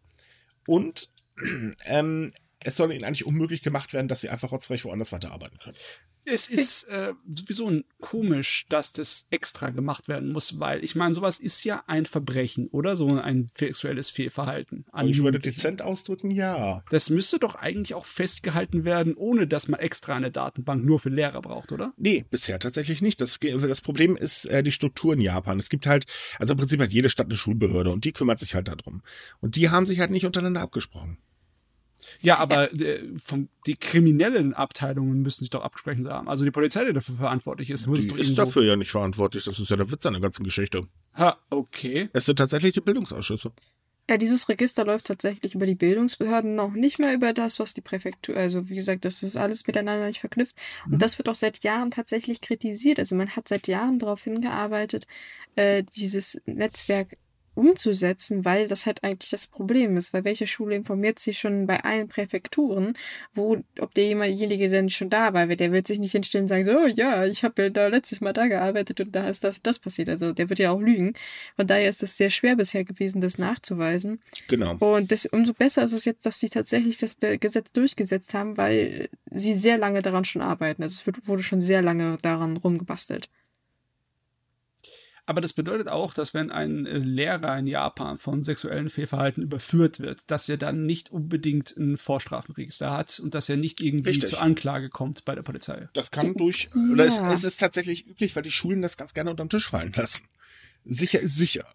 Und ähm, es soll ihnen eigentlich unmöglich gemacht werden, dass sie einfach rotzfrech woanders weiterarbeiten können. Es ist äh, sowieso komisch, dass das extra gemacht werden muss, weil ich meine, sowas ist ja ein Verbrechen, oder? So ein sexuelles Fehlverhalten. Und ich würde dezent ausdrücken, ja. Das müsste doch eigentlich auch festgehalten werden, ohne dass man extra eine Datenbank nur für Lehrer braucht, oder? Nee, bisher tatsächlich nicht. Das, das Problem ist äh, die Struktur in Japan. Es gibt halt, also im Prinzip hat jede Stadt eine Schulbehörde und die kümmert sich halt darum. Und die haben sich halt nicht untereinander abgesprochen. Ja, aber ja. Äh, vom, die kriminellen Abteilungen müssen sich doch abgesprochen haben. Also die Polizei, die dafür verantwortlich ist, muss die ist dafür ja nicht verantwortlich. Das ist ja der Witz an der ganzen Geschichte. Ha, okay. Es sind tatsächlich die Bildungsausschüsse. Ja, dieses Register läuft tatsächlich über die Bildungsbehörden noch nicht mehr über das, was die Präfektur, also wie gesagt, das ist alles miteinander nicht verknüpft. Und mhm. das wird auch seit Jahren tatsächlich kritisiert. Also man hat seit Jahren darauf hingearbeitet, äh, dieses Netzwerk umzusetzen, weil das halt eigentlich das Problem ist. Weil welche Schule informiert sich schon bei allen Präfekturen, wo, ob derjenige denn schon da war? Weil der wird sich nicht hinstellen und sagen, so, oh, ja, ich habe ja da letztes Mal da gearbeitet und da ist das das passiert. Also der wird ja auch lügen. Von daher ist es sehr schwer bisher gewesen, das nachzuweisen. Genau. Und das, umso besser ist es jetzt, dass sie tatsächlich das Gesetz durchgesetzt haben, weil sie sehr lange daran schon arbeiten. Also es wurde schon sehr lange daran rumgebastelt. Aber das bedeutet auch, dass wenn ein äh, Lehrer in Japan von sexuellen Fehlverhalten überführt wird, dass er dann nicht unbedingt ein Vorstrafenregister hat und dass er nicht irgendwie Richtig. zur Anklage kommt bei der Polizei. Das kann durch, ja. oder es, es ist tatsächlich üblich, weil die Schulen das ganz gerne unterm Tisch fallen lassen. Sicher ist sicher.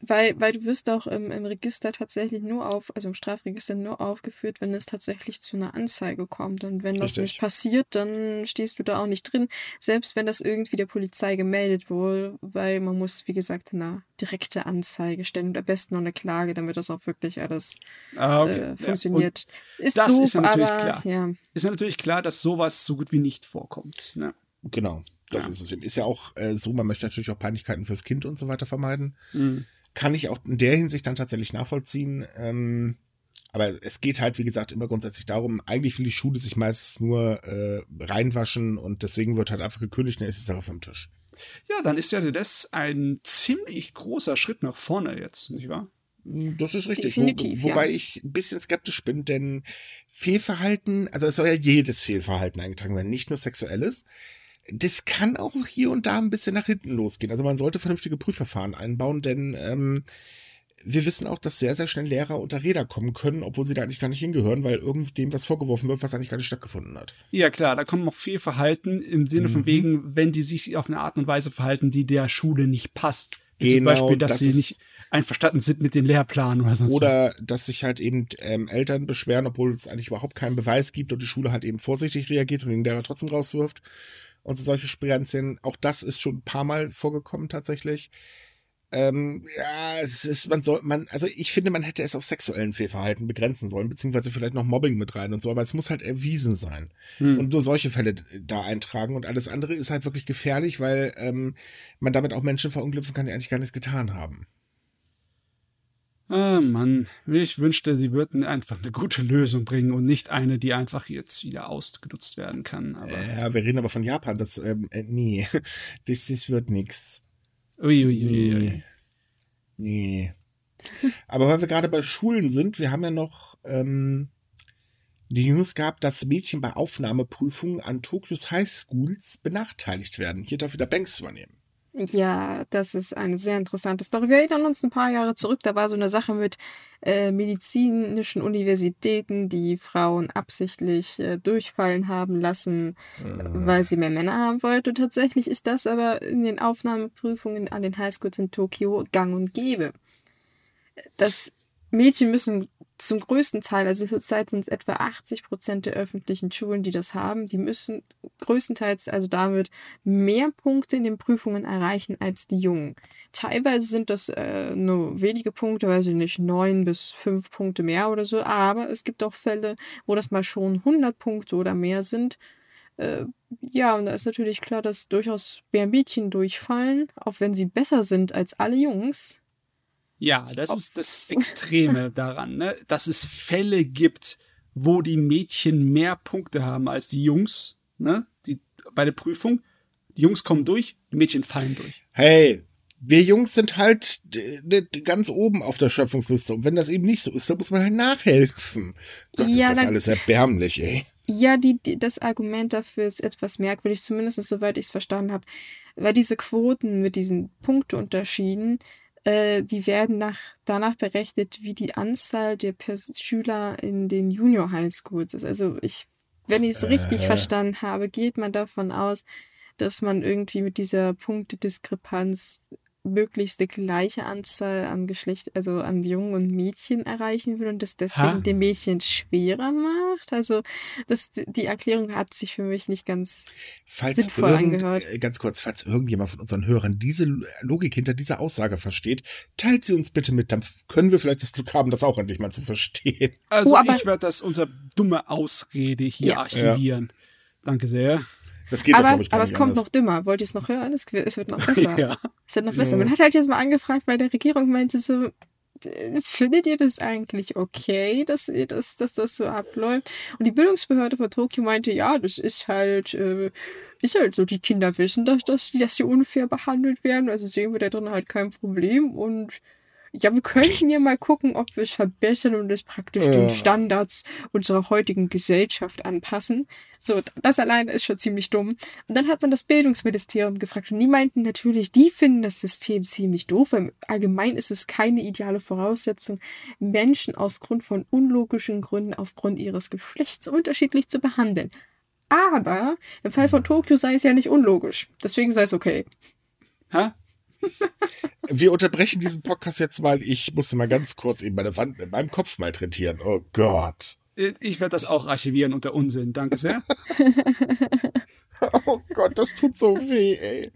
Weil, weil du wirst auch im, im Register tatsächlich nur auf, also im Strafregister nur aufgeführt, wenn es tatsächlich zu einer Anzeige kommt. Und wenn das Richtig. nicht passiert, dann stehst du da auch nicht drin. Selbst wenn das irgendwie der Polizei gemeldet wurde, weil man muss, wie gesagt, eine direkte Anzeige stellen und am besten noch eine Klage, damit das auch wirklich alles ah, okay. äh, funktioniert. Ja. Ist das doof, ist ja natürlich aber, klar. Ja. Ist ja natürlich klar, dass sowas so gut wie nicht vorkommt. Ne? Genau. Das ja. ist es eben. Ist ja auch äh, so, man möchte natürlich auch Peinlichkeiten fürs Kind und so weiter vermeiden. Mhm kann ich auch in der Hinsicht dann tatsächlich nachvollziehen. Ähm, aber es geht halt, wie gesagt, immer grundsätzlich darum, eigentlich will die Schule sich meistens nur äh, reinwaschen und deswegen wird halt einfach gekündigt, dann ist die Sache vom Tisch. Ja, dann ist ja das ein ziemlich großer Schritt nach vorne jetzt, nicht wahr? Das ist richtig. Wo, wobei ja. ich ein bisschen skeptisch bin, denn Fehlverhalten, also es soll ja jedes Fehlverhalten eingetragen werden, nicht nur sexuelles das kann auch hier und da ein bisschen nach hinten losgehen. Also man sollte vernünftige Prüfverfahren einbauen, denn ähm, wir wissen auch, dass sehr, sehr schnell Lehrer unter Räder kommen können, obwohl sie da eigentlich gar nicht hingehören, weil irgenddem was vorgeworfen wird, was eigentlich gar nicht stattgefunden hat. Ja, klar, da kommen auch viel Verhalten im Sinne mhm. von wegen, wenn die sich auf eine Art und Weise verhalten, die der Schule nicht passt. Genau, Zum Beispiel, dass das sie nicht einverstanden sind mit den Lehrplänen oder sonst Oder was. dass sich halt eben ähm, Eltern beschweren, obwohl es eigentlich überhaupt keinen Beweis gibt und die Schule halt eben vorsichtig reagiert und den Lehrer trotzdem rauswirft und solche Spirenzien. Auch das ist schon ein paar Mal vorgekommen tatsächlich. Ähm, ja, es ist, man soll, man, also ich finde, man hätte es auf sexuellen Fehlverhalten begrenzen sollen, beziehungsweise vielleicht noch Mobbing mit rein und so, aber es muss halt erwiesen sein. Hm. Und nur solche Fälle da eintragen und alles andere ist halt wirklich gefährlich, weil ähm, man damit auch Menschen verunglücken kann, die eigentlich gar nichts getan haben. Ah, Mann, ich wünschte, sie würden einfach eine gute Lösung bringen und nicht eine, die einfach jetzt wieder ausgenutzt werden kann. Aber ja, wir reden aber von Japan, das, ähm, äh, nee, das, das wird nichts. Uiuiui. Ui, ui. Nee. aber weil wir gerade bei Schulen sind, wir haben ja noch ähm, die News gehabt, dass Mädchen bei Aufnahmeprüfungen an Tokyos High Schools benachteiligt werden. Hier darf wieder Banks übernehmen. Ja, das ist eine sehr interessante Story. Wir erinnern uns ein paar Jahre zurück, da war so eine Sache mit äh, medizinischen Universitäten, die Frauen absichtlich äh, durchfallen haben lassen, mhm. weil sie mehr Männer haben wollten. Tatsächlich ist das aber in den Aufnahmeprüfungen an den Highschools in Tokio gang und gäbe. Das Mädchen müssen zum größten Teil, also zurzeit sind es etwa 80 Prozent der öffentlichen Schulen, die das haben, die müssen größtenteils also damit mehr Punkte in den Prüfungen erreichen als die Jungen. Teilweise sind das äh, nur wenige Punkte, weiß ich nicht, neun bis fünf Punkte mehr oder so, aber es gibt auch Fälle, wo das mal schon 100 Punkte oder mehr sind. Äh, ja, und da ist natürlich klar, dass durchaus mehr Mädchen durchfallen, auch wenn sie besser sind als alle Jungs ja, das ist das Extreme daran, ne? dass es Fälle gibt, wo die Mädchen mehr Punkte haben als die Jungs, ne? Die, bei der Prüfung. Die Jungs kommen durch, die Mädchen fallen durch. Hey, wir Jungs sind halt ganz oben auf der Schöpfungsliste. Und wenn das eben nicht so ist, dann muss man halt nachhelfen. Gott, ja, ist das alles erbärmlich, ey. Ja, die, die, das Argument dafür ist etwas merkwürdig, zumindest soweit ich es verstanden habe. Weil diese Quoten mit diesen Punkteunterschieden, äh, die werden nach, danach berechnet, wie die Anzahl der Pers Schüler in den Junior High Schools ist. Also ich, wenn ich es richtig äh. verstanden habe, geht man davon aus, dass man irgendwie mit dieser Punktediskrepanz möglichst die gleiche Anzahl an Geschlecht, also an Jungen und Mädchen erreichen will und das deswegen ha? dem Mädchen schwerer macht. Also das, die Erklärung hat sich für mich nicht ganz falls sinnvoll irgend, angehört. Äh, ganz kurz, falls irgendjemand von unseren Hörern diese Logik hinter dieser Aussage versteht, teilt sie uns bitte mit, dann können wir vielleicht das Glück haben, das auch endlich mal zu verstehen. Also oh, ich werde das unter dumme Ausrede hier ja. archivieren. Ja. Danke sehr. Das geht aber, doch, ich, aber es kommt anders. noch dümmer. Wollt ihr es noch hören? Es, es wird noch besser. Ja. Es wird noch besser. Man hat halt jetzt mal angefragt bei der Regierung, meinte so, findet ihr das eigentlich okay, dass, ihr das, dass das so abläuft? Und die Bildungsbehörde von Tokio meinte, ja, das ist halt, äh, ist halt so, die Kinder wissen, dass, dass, dass sie unfair behandelt werden, also sehen wir da drin halt kein Problem und ja, wir könnten ja mal gucken, ob wir es verbessern und es praktisch den Ja. Standards unserer heutigen Gesellschaft anpassen. So, das alleine ist schon ziemlich dumm. Und dann hat man das Bildungsministerium gefragt und die meinten natürlich, die finden das System ziemlich doof, allgemein ist es keine ideale Voraussetzung, Menschen aus Grund von unlogischen Gründen aufgrund ihres Geschlechts unterschiedlich zu behandeln. Aber im Fall von Tokio sei es ja nicht unlogisch. Deswegen sei es okay. Hä? Wir unterbrechen diesen Podcast jetzt mal. Ich musste mal ganz kurz eben meine Wand in meinem Kopf mal trätieren. Oh Gott. Ich werde das auch archivieren unter Unsinn. Danke sehr. Oh Gott, das tut so weh, ey.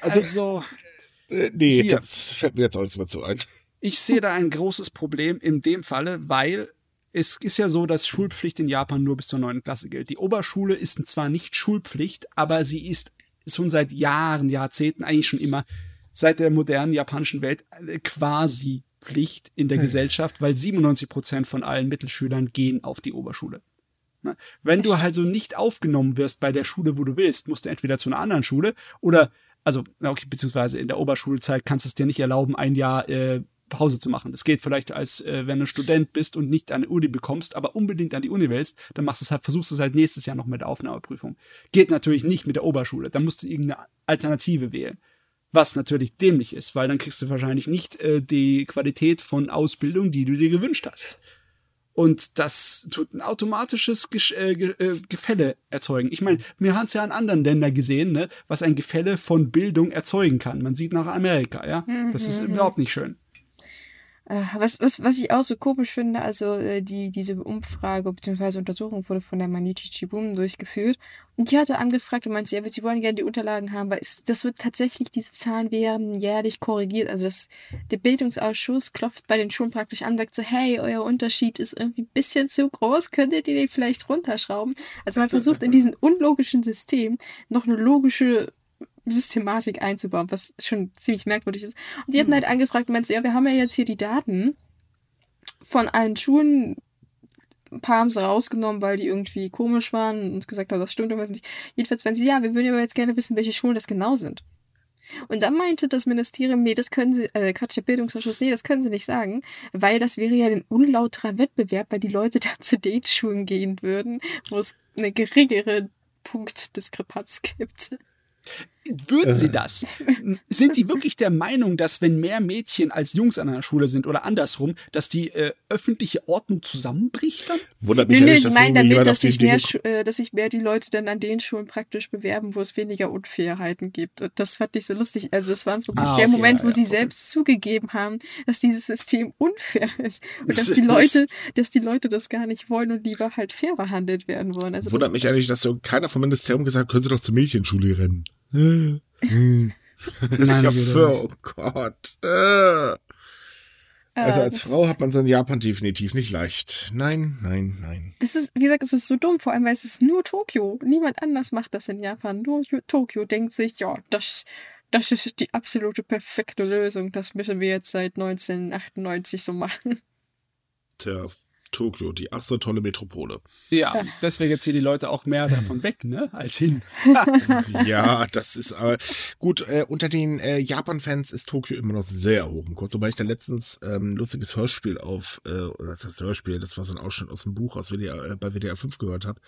Also, Also, äh, nee, hier. das fällt mir jetzt auch nichts mehr zu ein. ich sehe da ein großes Problem in dem Falle, weil es ist ja so, dass Schulpflicht in Japan nur bis zur neunten Klasse gilt. Die Oberschule ist zwar nicht Schulpflicht, aber sie ist schon seit Jahren, Jahrzehnten, eigentlich schon immer, seit der modernen japanischen Welt eine quasi Pflicht in der Gesellschaft, weil 97 Prozent von allen Mittelschülern gehen auf die Oberschule. Ne? Wenn du also nicht aufgenommen wirst bei der Schule, wo du willst, musst du entweder zu einer anderen Schule oder, also, okay, beziehungsweise in der Oberschulzeit kannst du es dir nicht erlauben, ein Jahr äh, Pause zu machen. Das geht vielleicht als, äh, wenn du Student bist und nicht an die Uni bekommst, aber unbedingt an die Uni willst, dann machst du es halt, versuchst du es halt nächstes Jahr noch mit der Aufnahmeprüfung. Geht natürlich nicht mit der Oberschule. Dann musst du irgendeine Alternative wählen. Was natürlich dämlich ist, weil dann kriegst du wahrscheinlich nicht äh, die Qualität von Ausbildung, die du dir gewünscht hast. Und das tut ein automatisches Gesch äh, Ge äh, Gefälle erzeugen. Ich meine, wir haben es ja in anderen Ländern gesehen, ne, was ein Gefälle von Bildung erzeugen kann. Man sieht nach Amerika, ja. Das ist überhaupt nicht schön. Äh, Was, was, was ich auch so komisch finde, also äh, die, diese Umfrage bzw. Untersuchung wurde von der Manichi Chibum durchgeführt und die hatte angefragt und meinte, ja, sie wollen gerne die Unterlagen haben, weil es, das wird tatsächlich, diese Zahlen werden jährlich korrigiert. Also das, der Bildungsausschuss klopft bei den Schulen praktisch an, sagt so, hey, euer Unterschied ist irgendwie ein bisschen zu groß, könntet ihr den vielleicht runterschrauben? Also man versucht in diesem unlogischen System noch eine logische Systematik einzubauen, was schon ziemlich merkwürdig ist. Und die hatten halt angefragt und meinten so, ja, wir haben ja jetzt hier die Daten von allen Schulen. Ein paar haben sie rausgenommen, weil die irgendwie komisch waren und gesagt haben, das stimmt oder was nicht. Jedenfalls, wenn sie, ja, wir würden aber jetzt gerne wissen, welche Schulen das genau sind. Und dann meinte das Ministerium, nee, das können sie, äh, Quatsch, der Bildungsausschuss, nee, das können sie nicht sagen, weil das wäre ja ein unlauterer Wettbewerb, weil die Leute dann zu den Schulen gehen würden, wo es eine geringere Punktdiskrepanz gibt. Würden sie das? Sind die wirklich der Meinung, dass wenn mehr Mädchen als Jungs an einer Schule sind oder andersrum, dass die äh, öffentliche Ordnung zusammenbricht dann? Wundert mich nicht, sie dass meinen irgendwie damit, dass sich, mehr, äh, dass sich mehr die Leute dann an den Schulen praktisch bewerben, wo es weniger Unfairheiten gibt. Und das fand ich so lustig. Also es war im Prinzip Ah, der okay, Moment, ja, wo ja, sie okay. selbst zugegeben haben, dass dieses System unfair ist. Und dass Das die Leute, dass die Leute das gar nicht wollen und lieber halt fair behandelt werden wollen. Also Wundert mich eigentlich, dass so keiner vom Ministerium gesagt hat, können Sie doch zur Mädchenschule rennen. Das ist ja für, oh Gott. Äh. Also äh, als Frau hat man es in Japan definitiv nicht leicht. Nein, nein, nein. Das ist, wie gesagt, es ist so dumm, vor allem, weil es ist nur Tokio. Niemand anders macht das in Japan. Nur Tokio denkt sich, ja, das, das ist die absolute perfekte Lösung. Das müssen wir jetzt seit 1998 so machen. Tja, Tokio, die ach so tolle Metropole. Ja, deswegen ziehen die Leute auch mehr davon weg, ne, als hin. ja, das ist aber gut. Äh, unter den äh, Japan-Fans ist Tokio immer noch sehr hoch im Kurs. Wobei ich da letztens ähm, ein lustiges Hörspiel auf, äh, oder das heißt Hörspiel, das war so ein Ausschnitt aus dem Buch aus WDR, äh, bei WDR 5 gehört habe.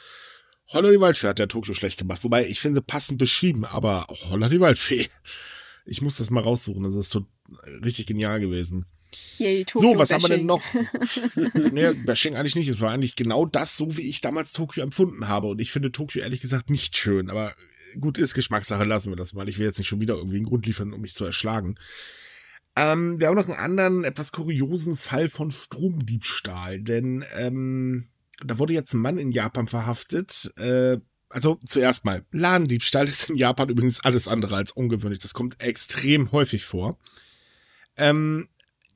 Holla die Waldfee hat der Tokio schlecht gemacht. Wobei ich finde, passend beschrieben, aber auch Holla die Waldfee. Ich muss das mal raussuchen. Das ist so richtig genial gewesen. Yay, So, was haben wir denn noch? nee, Bashing eigentlich nicht. Es war eigentlich genau das, so wie ich damals Tokio empfunden habe. Und ich finde Tokio ehrlich gesagt nicht schön. Aber gut, ist Geschmackssache, lassen wir das mal. Ich will jetzt nicht schon wieder irgendwie einen Grund liefern, um mich zu erschlagen. Ähm, wir haben noch einen anderen, etwas kuriosen Fall von Stromdiebstahl. Denn ähm, da wurde jetzt ein Mann in Japan verhaftet. Äh, also zuerst mal, Ladendiebstahl ist in Japan übrigens alles andere als ungewöhnlich. Das kommt extrem häufig vor. Ähm,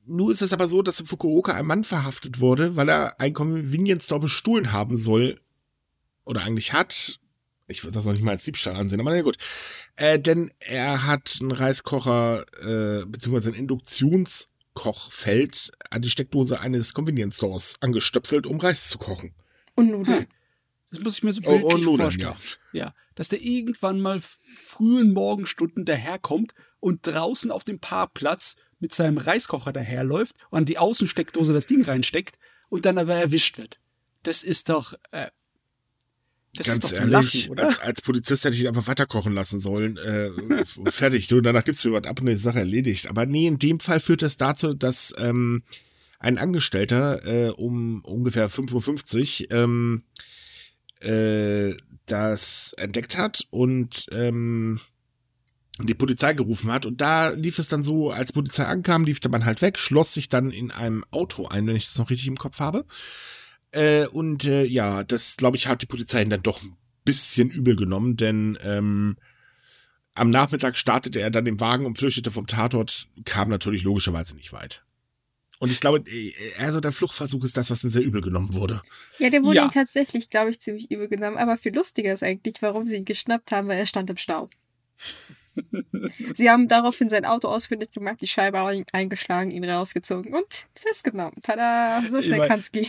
nun ist es aber so, dass in Fukuoka ein Mann verhaftet wurde, weil er ein Convenience Store bestohlen haben soll oder eigentlich hat. Ich würde das noch nicht mal als Diebstahl ansehen, aber na gut. Äh, denn er hat einen Reiskocher, äh, beziehungsweise ein Induktionskochfeld an die Steckdose eines Convenience Stores angestöpselt, um Reis zu kochen. Und Nudeln. Hm. Das muss ich mir so Oh, bildlich und Nudeln, vorstellen. ja. Ja, dass der irgendwann mal frühen Morgenstunden daherkommt und draußen auf dem Parkplatz mit seinem Reiskocher daherläuft und an die Außensteckdose das Ding reinsteckt und dann aber erwischt wird. Das ist doch, äh, das Ganz ist doch ehrlich, Lachen, oder? als, als Polizist hätte ich ihn einfach weiterkochen lassen sollen. Äh, fertig. So, danach gibt's mir was ab und die Sache erledigt. Aber nee, in dem Fall führt es dazu, dass ähm, ein Angestellter äh, um ungefähr 5.50 Uhr ähm, äh, das entdeckt hat und ähm, die Polizei gerufen hat. Und da lief es dann so, als Polizei ankam, lief der Mann halt weg, schloss sich dann in einem Auto ein, wenn ich das noch richtig im Kopf habe. Äh, und äh, ja, das, glaube ich, hat die Polizei ihn dann doch ein bisschen übel genommen, denn ähm, am Nachmittag startete er dann den Wagen und flüchtete vom Tatort, kam natürlich logischerweise nicht weit. Und ich glaube, äh, also der Fluchtversuch ist das, was dann sehr übel genommen wurde. Ja, der wurde Ja. ihm tatsächlich, glaube ich, ziemlich übel genommen. Aber viel lustiger ist eigentlich, warum sie ihn geschnappt haben, weil er stand im Stau. Sie haben daraufhin sein Auto ausfindig gemacht, die Scheibe ein- eingeschlagen, ihn rausgezogen und festgenommen. Tada, so schnell Immer- kann's gehen.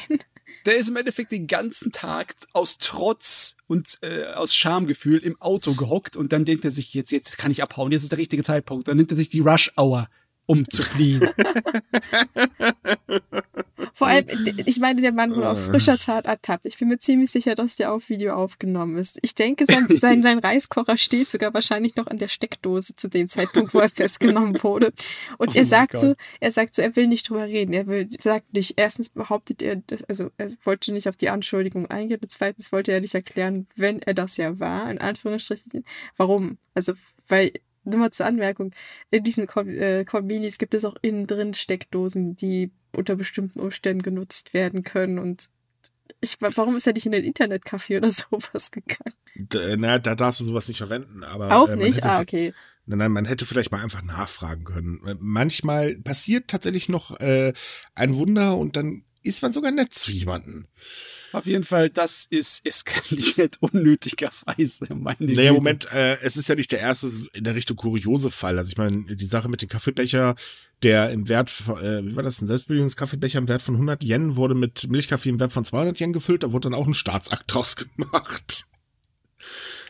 Der ist im Endeffekt den ganzen Tag aus Trotz und äh, aus Schamgefühl im Auto gehockt und dann denkt er sich, jetzt, jetzt kann ich abhauen, jetzt ist der richtige Zeitpunkt. Dann nimmt er sich die Rush Hour, um zu fliehen. Vor allem, ich meine, der Mann wurde auf Äh. frischer Tat ertappt. Ich bin mir ziemlich sicher, dass der auf Video aufgenommen ist. Ich denke, sein, sein, sein Reiskocher steht sogar wahrscheinlich noch an der Steckdose zu dem Zeitpunkt, wo er festgenommen wurde. Und Oh er sagt Gott. so, er sagt so, er will nicht drüber reden. Er will, sagt nicht, erstens behauptet er, also er wollte nicht auf die Anschuldigung eingehen und zweitens wollte er nicht erklären, wenn er das ja war, in Anführungsstrichen, warum. Also, weil, nur mal zur Anmerkung, in diesen äh, Konbinis gibt es auch innen drin Steckdosen, die unter bestimmten Umständen genutzt werden können und ich, warum ist er nicht in den Internetcafé oder sowas gegangen? D na, da darfst du sowas nicht verwenden. Aber, Auch äh, nicht? Ah, okay. Nein, nein, man hätte vielleicht mal einfach nachfragen können. Äh, Manchmal passiert tatsächlich noch äh, ein Wunder und dann ist man sogar nett zu jemandem. Auf jeden Fall, das ist eskaliert unnötigerweise. Meine Naja, Güte. Moment, äh, es ist ja nicht der erste in der Richtung kuriose Fall. Also ich meine, die Sache mit dem Kaffeebecher, der im Wert, von, äh, wie war das, ein Selbstbedienungskaffeebecher im Wert von 100 Yen wurde mit Milchkaffee im Wert von 200 Yen gefüllt, da wurde dann auch ein Staatsakt draus gemacht.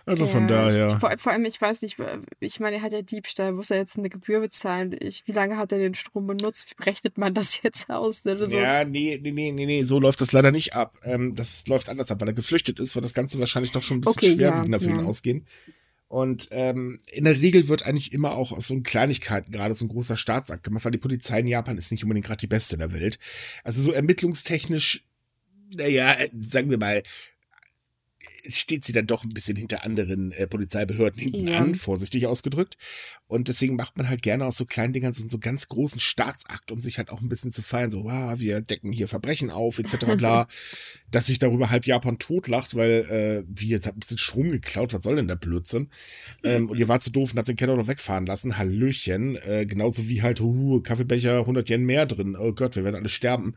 Also von Ja, daher. Ich, vor, vor allem, ich weiß nicht, ich meine, er hat ja Diebstahl, muss er jetzt eine Gebühr bezahlen? Ich, wie lange hat er den Strom benutzt? Wie rechnet man das jetzt aus? Ne? So, Ja, nee, nee, nee, nee, nee, so läuft das leider nicht ab. Ähm, das läuft anders ab, weil er geflüchtet ist, wird das Ganze wahrscheinlich doch schon ein bisschen Okay, schwerwiegender ja, für ihn ja. ausgehen. Und ähm, in der Regel wird eigentlich immer auch aus so Kleinigkeiten gerade so ein großer Staatsakt gemacht, weil die Polizei in Japan ist nicht unbedingt gerade die beste der Welt. Also so ermittlungstechnisch, naja, äh, sagen wir mal, steht sie dann doch ein bisschen hinter anderen äh, Polizeibehörden hinten Ja. an, vorsichtig ausgedrückt. Und deswegen macht man halt gerne aus so kleinen Dingern so, so einen ganz großen Staatsakt, um sich halt auch ein bisschen zu feiern. So, wow, wir decken hier Verbrechen auf, etc. bla. dass sich darüber halb Japan totlacht, weil, äh, wie jetzt habt ein bisschen Strom geklaut, was soll denn der Blödsinn? Ähm, und ihr wart so doof und habt den Keller noch wegfahren lassen. Hallöchen. Äh, genauso wie halt, huhu, Kaffeebecher, 100 Yen mehr drin. Oh Gott, wir werden alle sterben.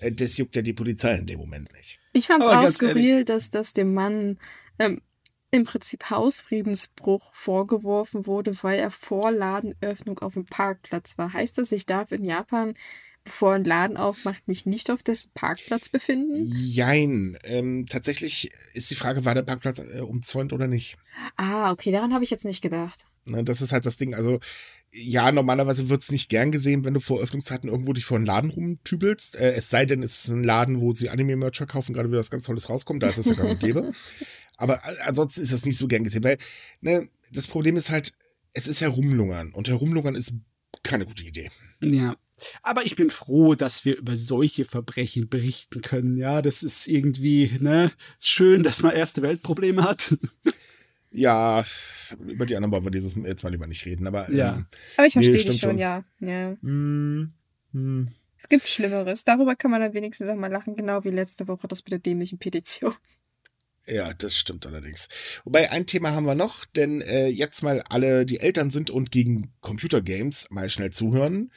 Äh, das juckt ja die Polizei in dem Moment nicht. Ich fand es auch ehrlich- skurril, dass das dem Mann ähm, im Prinzip Hausfriedensbruch vorgeworfen wurde, weil er vor Ladenöffnung auf dem Parkplatz war. Heißt das, ich darf in Japan, bevor ein Laden aufmacht, mich nicht auf dessen Parkplatz befinden? Jein. Ähm, tatsächlich ist die Frage, war der Parkplatz äh, umzäunt oder nicht? Ah, okay, daran habe ich jetzt nicht gedacht. Ne, das ist halt das Ding. Also, ja, normalerweise wird's nicht gern gesehen, wenn du vor Öffnungszeiten irgendwo dich vor einen Laden rumtübelst. Äh, es sei denn, es ist ein Laden, wo sie Anime-Merch verkaufen, gerade wieder was ganz Tolles rauskommt, da ist es ja gar nicht gäbe. Aber äh, ansonsten ist das nicht so gern gesehen, weil ne, das Problem ist halt, es ist Herumlungern und Herumlungern ist keine gute Idee. Ja. Aber ich bin froh, dass wir über solche Verbrechen berichten können. Ja, das ist irgendwie, ne, schön, dass man erste Weltprobleme hat. Ja, über die anderen wollen wir dieses jetzt mal lieber nicht reden, aber Ja. ähm, Aber ich Nee, verstehe dich schon, schon. ja. ja. hm, hm. Es gibt Schlimmeres. Darüber kann man dann wenigstens auch mal lachen, genau wie letzte Woche das mit der dämlichen Petition. Ja, das stimmt allerdings. Wobei ein Thema haben wir noch, denn äh, jetzt mal alle, die Eltern sind und gegen Computergames mal schnell zuhören.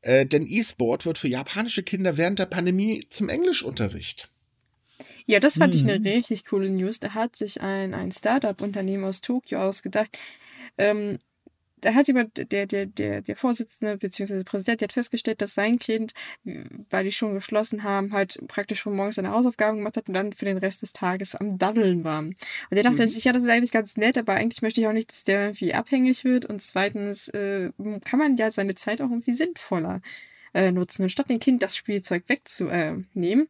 Äh, denn E-Sport wird für japanische Kinder während der Pandemie zum Englischunterricht. Ja, das fand mhm. ich eine richtig coole News. Da hat sich ein, ein Startup-Unternehmen aus Tokio ausgedacht, ähm, da hat jemand, der, der, der, der Vorsitzende bzw. Präsident, der hat festgestellt, dass sein Kind, weil die schon geschlossen haben, halt praktisch schon morgens seine Hausaufgaben gemacht hat und dann für den Rest des Tages am Daddeln war. Und der dachte mhm. sich, ja, das ist eigentlich ganz nett, aber eigentlich möchte ich auch nicht, dass der irgendwie abhängig wird. Und zweitens äh, kann man ja seine Zeit auch irgendwie sinnvoller äh, nutzen. Und statt dem Kind das Spielzeug wegzunehmen,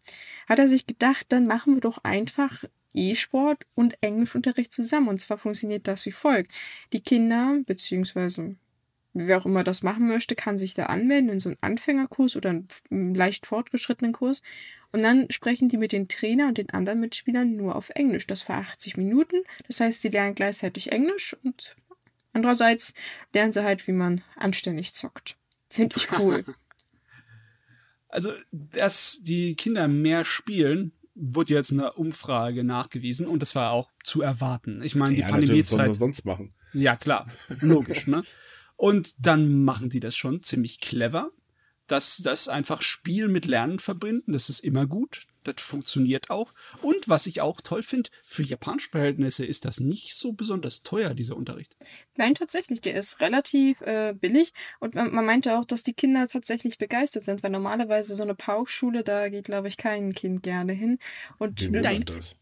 hat er sich gedacht, dann machen wir doch einfach E-Sport und Englischunterricht zusammen. Und zwar funktioniert das wie folgt. Die Kinder, beziehungsweise wer auch immer das machen möchte, kann sich da anmelden in so einen Anfängerkurs oder einen leicht fortgeschrittenen Kurs. Und dann sprechen die mit den Trainer und den anderen Mitspielern nur auf Englisch. Das für 80 Minuten. Das heißt, sie lernen gleichzeitig Englisch und andererseits lernen sie halt, wie man anständig zockt. Finde ich cool. Also, dass die Kinder mehr spielen, wird jetzt eine Umfrage nachgewiesen und das war auch zu erwarten. Ich meine, die ja, Pandemiezeit. Was sonst machen? Ja, klar. Logisch, ne? Und dann machen die das schon ziemlich clever, dass das einfach Spiel mit Lernen verbinden. Das ist immer gut. Das funktioniert auch. Und was ich auch toll finde, für japanische Verhältnisse ist das nicht so besonders teuer, dieser Unterricht. Nein, tatsächlich, der ist relativ äh, billig. Und man, man, meinte auch, dass die Kinder tatsächlich begeistert sind, weil normalerweise so eine Pauschule, da geht, glaube ich, kein Kind gerne hin. Und in,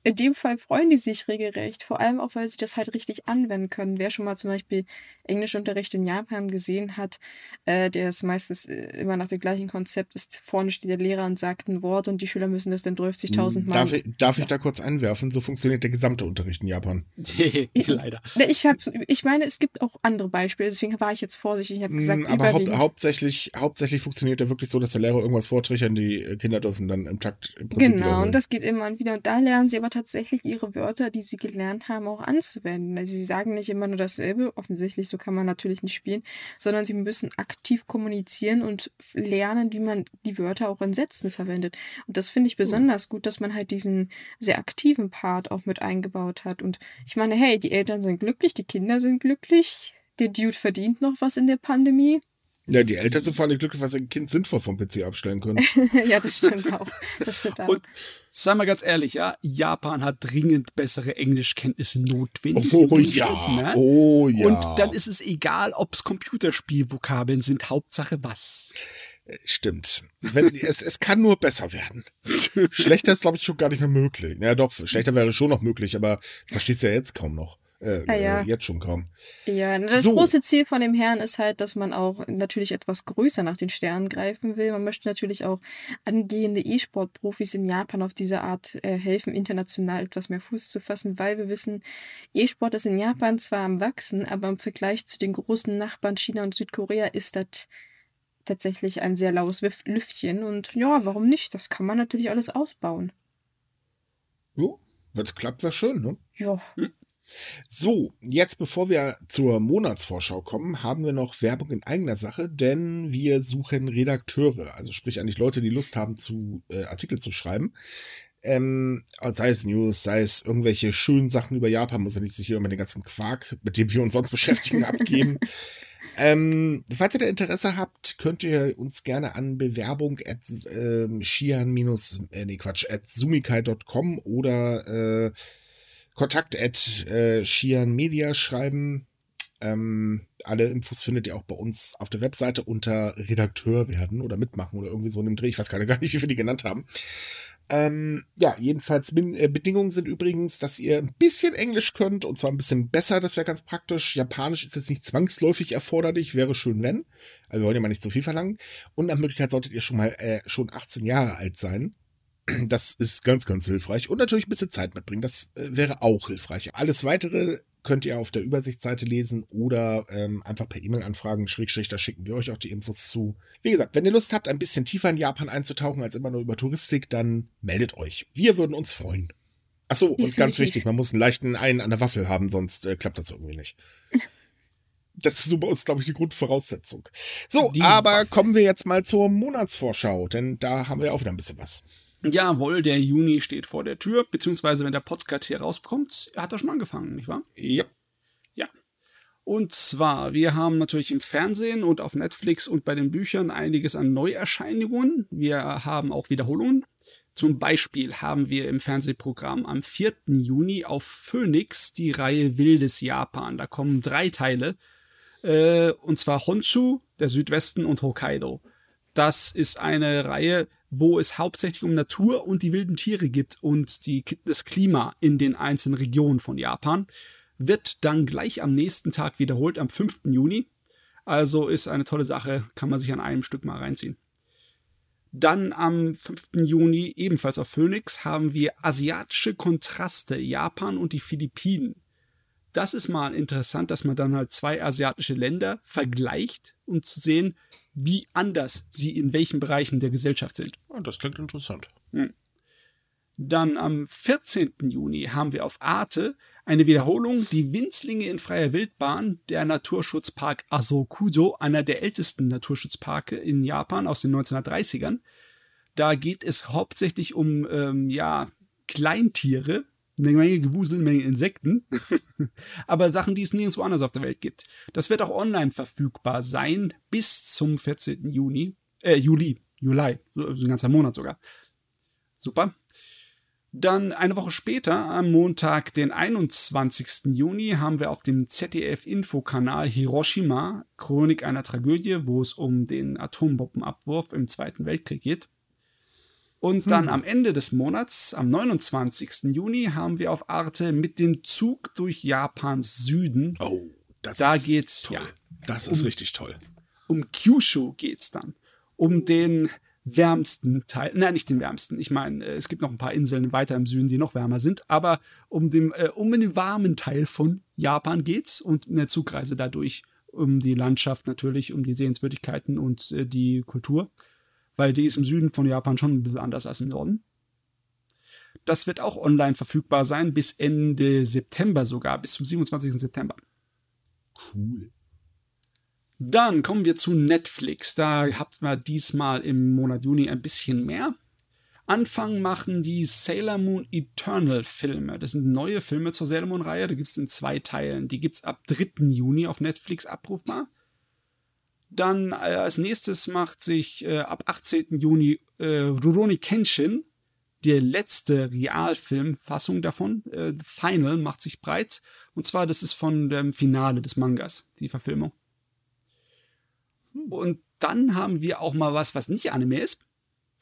in dem Fall freuen die sich regelrecht, vor allem auch, weil sie das halt richtig anwenden können. Wer schon mal zum Beispiel Englischunterricht in Japan gesehen hat, äh, der ist meistens äh, immer nach dem gleichen Konzept, ist vorne steht der Lehrer und sagt ein Wort und die Schüler müssen das dann 50.000 Mal. Darf ich, darf ich da kurz einwerfen? So funktioniert der gesamte Unterricht in Japan. Leider. Ich, hab, ich meine, es gibt auch andere Beispiele, deswegen war ich jetzt vorsichtig. Ich habe gesagt, mm, aber hau hauptsächlich, hauptsächlich funktioniert der wirklich so, dass der Lehrer irgendwas vortrichern, die Kinder dürfen dann im Takt im Prinzip Genau, und das geht immer und wieder. Und da lernen sie aber tatsächlich ihre Wörter, die sie gelernt haben, auch anzuwenden. Also sie sagen nicht immer nur dasselbe, offensichtlich, so kann man natürlich nicht spielen, sondern sie müssen aktiv kommunizieren und lernen, wie man die Wörter auch in Sätzen verwendet. Und das finde ich besonders besonders gut, dass man halt diesen sehr aktiven Part auch mit eingebaut hat. Und ich meine, hey, die Eltern sind glücklich, die Kinder sind glücklich, der Dude verdient noch was in der Pandemie. Ja, die Eltern sind vor allem glücklich, weil sie ein Kind sinnvoll vom PC abstellen können. ja, das stimmt auch. Das stimmt auch. Und sagen wir ganz ehrlich, ja, Japan hat dringend bessere Englischkenntnisse notwendig. Oh ja, ne? oh ja. Und dann ist es egal, ob es Computerspielvokabeln sind, Hauptsache was. Stimmt. Wenn, es, es kann nur besser werden. Schlechter ist, glaube ich, schon gar nicht mehr möglich. Ja, doch, schlechter wäre schon noch möglich, aber verstehst ja jetzt kaum noch. Äh, ah, ja. äh, jetzt schon kaum. Ja, das so. große Ziel von dem Herrn ist halt, dass man auch natürlich etwas größer nach den Sternen greifen will. Man möchte natürlich auch angehende E-Sport-Profis in Japan auf diese Art äh, helfen, international etwas mehr Fuß zu fassen, weil wir wissen, E-Sport ist in Japan zwar am Wachsen, aber im Vergleich zu den großen Nachbarn China und Südkorea ist das tatsächlich ein sehr laues Lüftchen. Und ja, warum nicht? Das kann man natürlich alles ausbauen. Jo, wenn es klappt, wäre schön, ne? Ja. Hm. So, jetzt bevor wir zur Monatsvorschau kommen, haben wir noch Werbung in eigener Sache, denn wir suchen Redakteure, also sprich eigentlich Leute, die Lust haben, zu äh, Artikel zu schreiben. Ähm, sei es News, sei es irgendwelche schönen Sachen über Japan, muss ja nicht sich hier immer den ganzen Quark, mit dem wir uns sonst beschäftigen, abgeben. Ähm, falls ihr da Interesse habt, könnt ihr uns gerne an Bewerbung at äh, shian äh, nee, Quatsch, at sumikai.com oder äh, kontakt at äh, shianmedia schreiben. Ähm, alle Infos findet ihr auch bei uns auf der Webseite unter Redakteur werden oder mitmachen oder irgendwie so in dem Dreh. Ich weiß gerade gar nicht, wie wir die genannt haben. Ähm, ja, jedenfalls äh, Bedingungen sind übrigens, dass ihr ein bisschen Englisch könnt und zwar ein bisschen besser, das wäre ganz praktisch. Japanisch ist jetzt nicht zwangsläufig erforderlich, wäre schön, wenn. Also wir wollen ja mal nicht zu viel verlangen. Und nach Möglichkeit solltet ihr schon mal äh, schon 18 Jahre alt sein. Das ist ganz, ganz hilfreich. Und natürlich ein bisschen Zeit mitbringen. Das äh, wäre auch hilfreich. Alles weitere könnt ihr auf der Übersichtsseite lesen oder ähm, einfach per E-Mail anfragen, Schrägstrich, da schicken wir euch auch die Infos zu. Wie gesagt, wenn ihr Lust habt, ein bisschen tiefer in Japan einzutauchen als immer nur über Touristik, dann meldet euch. Wir würden uns freuen. Achso, und ganz wichtig, man muss einen leichten Einen an der Waffel haben, sonst äh, klappt das irgendwie nicht. Das ist so bei uns, glaube ich, die Grundvoraussetzung. So, die aber Waffel. kommen wir jetzt mal zur Monatsvorschau, denn da haben wir auch wieder ein bisschen was. Jawohl, der Juni steht vor der Tür, beziehungsweise wenn der Podcast hier rauskommt, hat er schon angefangen, nicht wahr? Ja. Ja. Und zwar, wir haben natürlich im Fernsehen und auf Netflix und bei den Büchern einiges an Neuerscheinungen. Wir haben auch Wiederholungen. Zum Beispiel haben wir im Fernsehprogramm am 4. Juni auf Phoenix die Reihe Wildes Japan. Da kommen drei Teile, äh, und zwar Honshu, der Südwesten und Hokkaido. Das ist eine Reihe, wo es hauptsächlich um Natur und die wilden Tiere gibt und die, das Klima in den einzelnen Regionen von Japan. Wird dann gleich am nächsten Tag wiederholt, am 5. Juni. Also ist eine tolle Sache, kann man sich an einem Stück mal reinziehen. Dann am 5. Juni, ebenfalls auf Phoenix, haben wir asiatische Kontraste, Japan und die Philippinen. Das ist mal interessant, dass man dann halt zwei asiatische Länder vergleicht, um zu sehen, wie anders sie in welchen Bereichen der Gesellschaft sind. Oh, das klingt interessant. Hm. Dann am 14. Juni haben wir auf Arte eine Wiederholung, die Winzlinge in freier Wildbahn, der Naturschutzpark Asokudo, einer der ältesten Naturschutzparke in Japan aus den 1930ern. Da geht es hauptsächlich um ähm, ja, Kleintiere, eine Menge Gewusel, eine Menge Insekten, aber Sachen, die es nirgendwo anders auf der Welt gibt. Das wird auch online verfügbar sein bis zum 14. Juni, äh, Juli, Juli, so ein ganzer Monat sogar. Super. Dann eine Woche später, am Montag, den 21. Juni, haben wir auf dem ZDF-Infokanal Hiroshima, Chronik einer Tragödie, wo es um den Atombombenabwurf im Zweiten Weltkrieg geht. Und dann hm. am Ende des Monats, am 29. Juni, haben wir auf Arte mit dem Zug durch Japans Süden. Oh, das da geht's, toll. ja. Das ist um, richtig toll. Um Kyushu geht's dann. Um den wärmsten Teil, nein, nicht den wärmsten. Ich meine, äh, es gibt noch ein paar Inseln weiter im Süden, die noch wärmer sind, aber um, dem, äh, um den warmen Teil von Japan geht's und in der Zugreise dadurch um die Landschaft natürlich, um die Sehenswürdigkeiten und äh, die Kultur, weil die ist im Süden von Japan schon ein bisschen anders als im Norden. Das wird auch online verfügbar sein bis Ende September sogar, bis zum 27. September. Cool. Dann kommen wir zu Netflix. Da habt ihr diesmal im Monat Juni ein bisschen mehr. Anfang machen die Sailor Moon Eternal Filme. Das sind neue Filme zur Sailor Moon Reihe. Da gibt es in zwei Teilen. Die gibt es ab 3. Juni auf Netflix abrufbar. Dann äh, als nächstes macht sich äh, ab 18. Juni äh, Rurouni Kenshin, die letzte Realfilmfassung davon, äh, Final, macht sich breit. Und zwar, das ist von dem Finale des Mangas, die Verfilmung. Und dann haben wir auch mal was, was nicht Anime ist.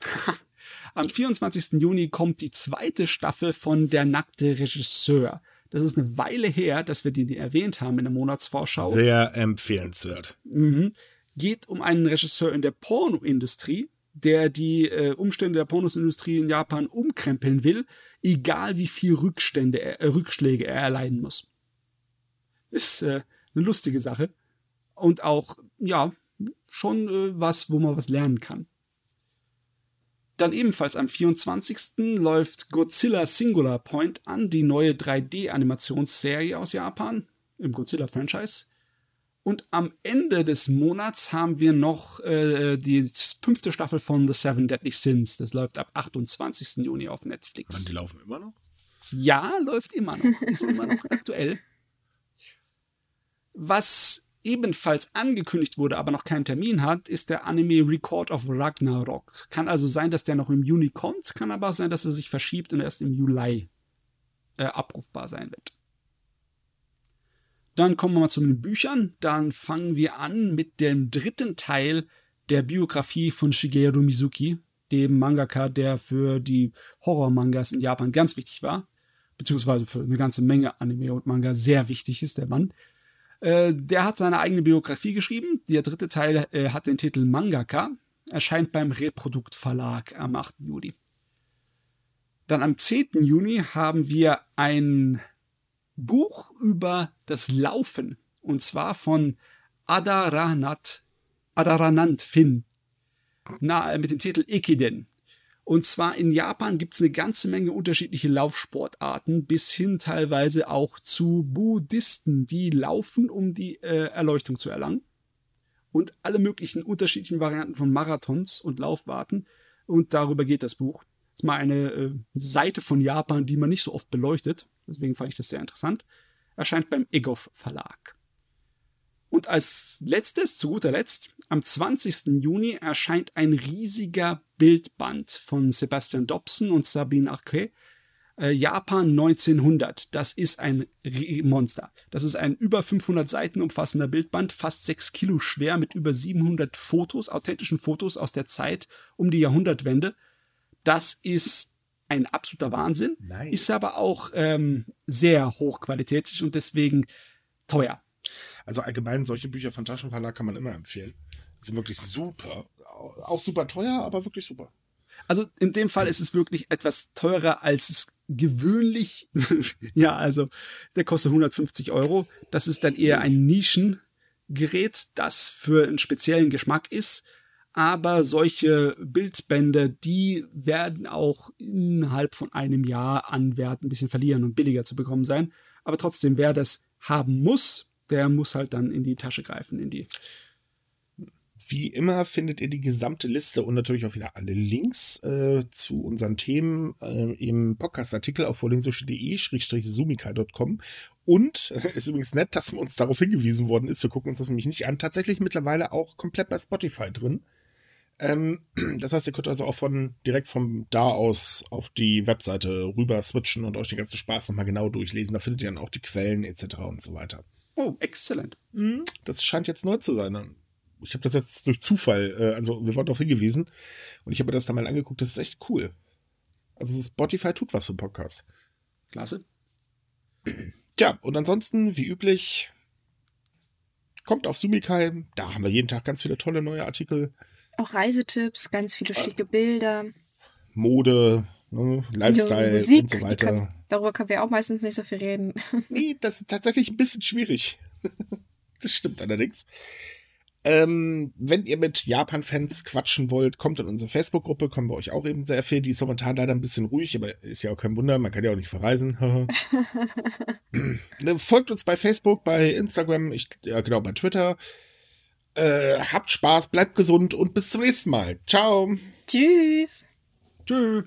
Am 24. Juni kommt die zweite Staffel von Der nackte Regisseur. Das ist eine Weile her, dass wir die erwähnt haben in der Monatsvorschau. Sehr empfehlenswert. Mhm. Geht um einen Regisseur in der Pornoindustrie, der die äh, Umstände der Pornoindustrie in Japan umkrempeln will, egal wie viel Rückstände er, äh, Rückschläge er erleiden muss. Ist äh, eine lustige Sache. Und auch, ja, schon äh, was, wo man was lernen kann. Dann ebenfalls am 24. läuft Godzilla Singular Point an, die neue 3D-Animationsserie aus Japan im Godzilla-Franchise. Und am Ende des Monats haben wir noch äh, die fünfte Staffel von The Seven Deadly Sins. Das läuft ab 28. Juni auf Netflix. Und die laufen immer noch? Ja, läuft immer noch. Ist immer noch aktuell. Was ebenfalls angekündigt wurde, aber noch keinen Termin hat, ist der Anime Record of Ragnarok. Kann also sein, dass der noch im Juni kommt, kann aber auch sein, dass er sich verschiebt und erst im Juli äh, abrufbar sein wird. Dann kommen wir mal zu den Büchern. Dann fangen wir an mit dem dritten Teil der Biografie von Shigeru Mizuki, dem Mangaka, der für die Horror-Mangas in Japan ganz wichtig war, beziehungsweise für eine ganze Menge Anime und Manga sehr wichtig ist, der Mann. Äh, der hat seine eigene Biografie geschrieben. Der dritte Teil äh, hat den Titel Mangaka, erscheint beim Reprodukt Verlag am 8. Juli. Dann am 10. Juni haben wir ein Buch über das Laufen und zwar von Adaranat, Adaranand Finn na, mit dem Titel Ekiden. Und zwar in Japan gibt es eine ganze Menge unterschiedliche Laufsportarten, bis hin teilweise auch zu Buddhisten, die laufen, um die äh, Erleuchtung zu erlangen. Und alle möglichen unterschiedlichen Varianten von Marathons und Laufwarten. Und darüber geht das Buch. Das ist mal eine äh, Seite von Japan, die man nicht so oft beleuchtet. Deswegen fand ich das sehr interessant. Erscheint beim Egov Verlag. Und als letztes, zu guter Letzt, am 20. Juni erscheint ein riesiger Bildband von Sebastian Dobson und Sabine Arquet. Äh, Japan 1900. Das ist ein Monster. Das ist ein über 500 Seiten umfassender Bildband, fast 6 Kilo schwer mit über 700 Fotos, authentischen Fotos aus der Zeit um die Jahrhundertwende. Das ist ein absoluter Wahnsinn, nice. ist aber auch ähm, sehr hochqualitätig und deswegen teuer. Also allgemein solche Bücher von Taschenverlag kann man immer empfehlen. Sind wirklich super. Auch super teuer, aber wirklich super. Also in dem Fall ist es wirklich etwas teurer, als es gewöhnlich, ja, also der kostet 150 Euro. Das ist dann eher ein Nischengerät, das für einen speziellen Geschmack ist. Aber solche Bildbände, die werden auch innerhalb von einem Jahr an Wert ein bisschen verlieren und billiger zu bekommen sein. Aber trotzdem, wer das haben muss, der muss halt dann in die Tasche greifen, in die wie immer findet ihr die gesamte Liste und natürlich auch wieder alle Links äh, zu unseren Themen äh, im Podcast-Artikel auf vorlesungsde-sumika.com. Und äh, ist übrigens nett, dass uns darauf hingewiesen worden ist, wir gucken uns das nämlich nicht an, tatsächlich mittlerweile auch komplett bei Spotify drin. Ähm, das heißt, ihr könnt also auch von direkt von da aus auf die Webseite rüber switchen und euch den ganzen Spaß nochmal genau durchlesen. Da findet ihr dann auch die Quellen etc. und so weiter. Oh, exzellent. Mhm. Das scheint jetzt neu zu sein ich habe das jetzt durch Zufall, äh, also wir wurden darauf hingewiesen und ich habe mir das da mal angeguckt, das ist echt cool. Also Spotify tut was für Podcast. Klasse. Tja, und ansonsten, wie üblich, kommt auf Sumikai, da haben wir jeden Tag ganz viele tolle neue Artikel. Auch Reisetipps, ganz viele schicke Bilder. Mode, ne, Lifestyle Musik, und so weiter. Kann, darüber können wir auch meistens nicht so viel reden. nee, das ist tatsächlich ein bisschen schwierig. das stimmt allerdings. Ähm, wenn ihr mit Japan-Fans quatschen wollt, kommt in unsere Facebook-Gruppe, kommen wir euch auch eben sehr viel. Die ist momentan leider ein bisschen ruhig, aber ist ja auch kein Wunder, man kann ja auch nicht verreisen. Ne, folgt uns bei Facebook, bei Instagram, ich, ja genau, bei Twitter. Äh, habt Spaß, bleibt gesund und bis zum nächsten Mal. Ciao. Tschüss. Tschüss.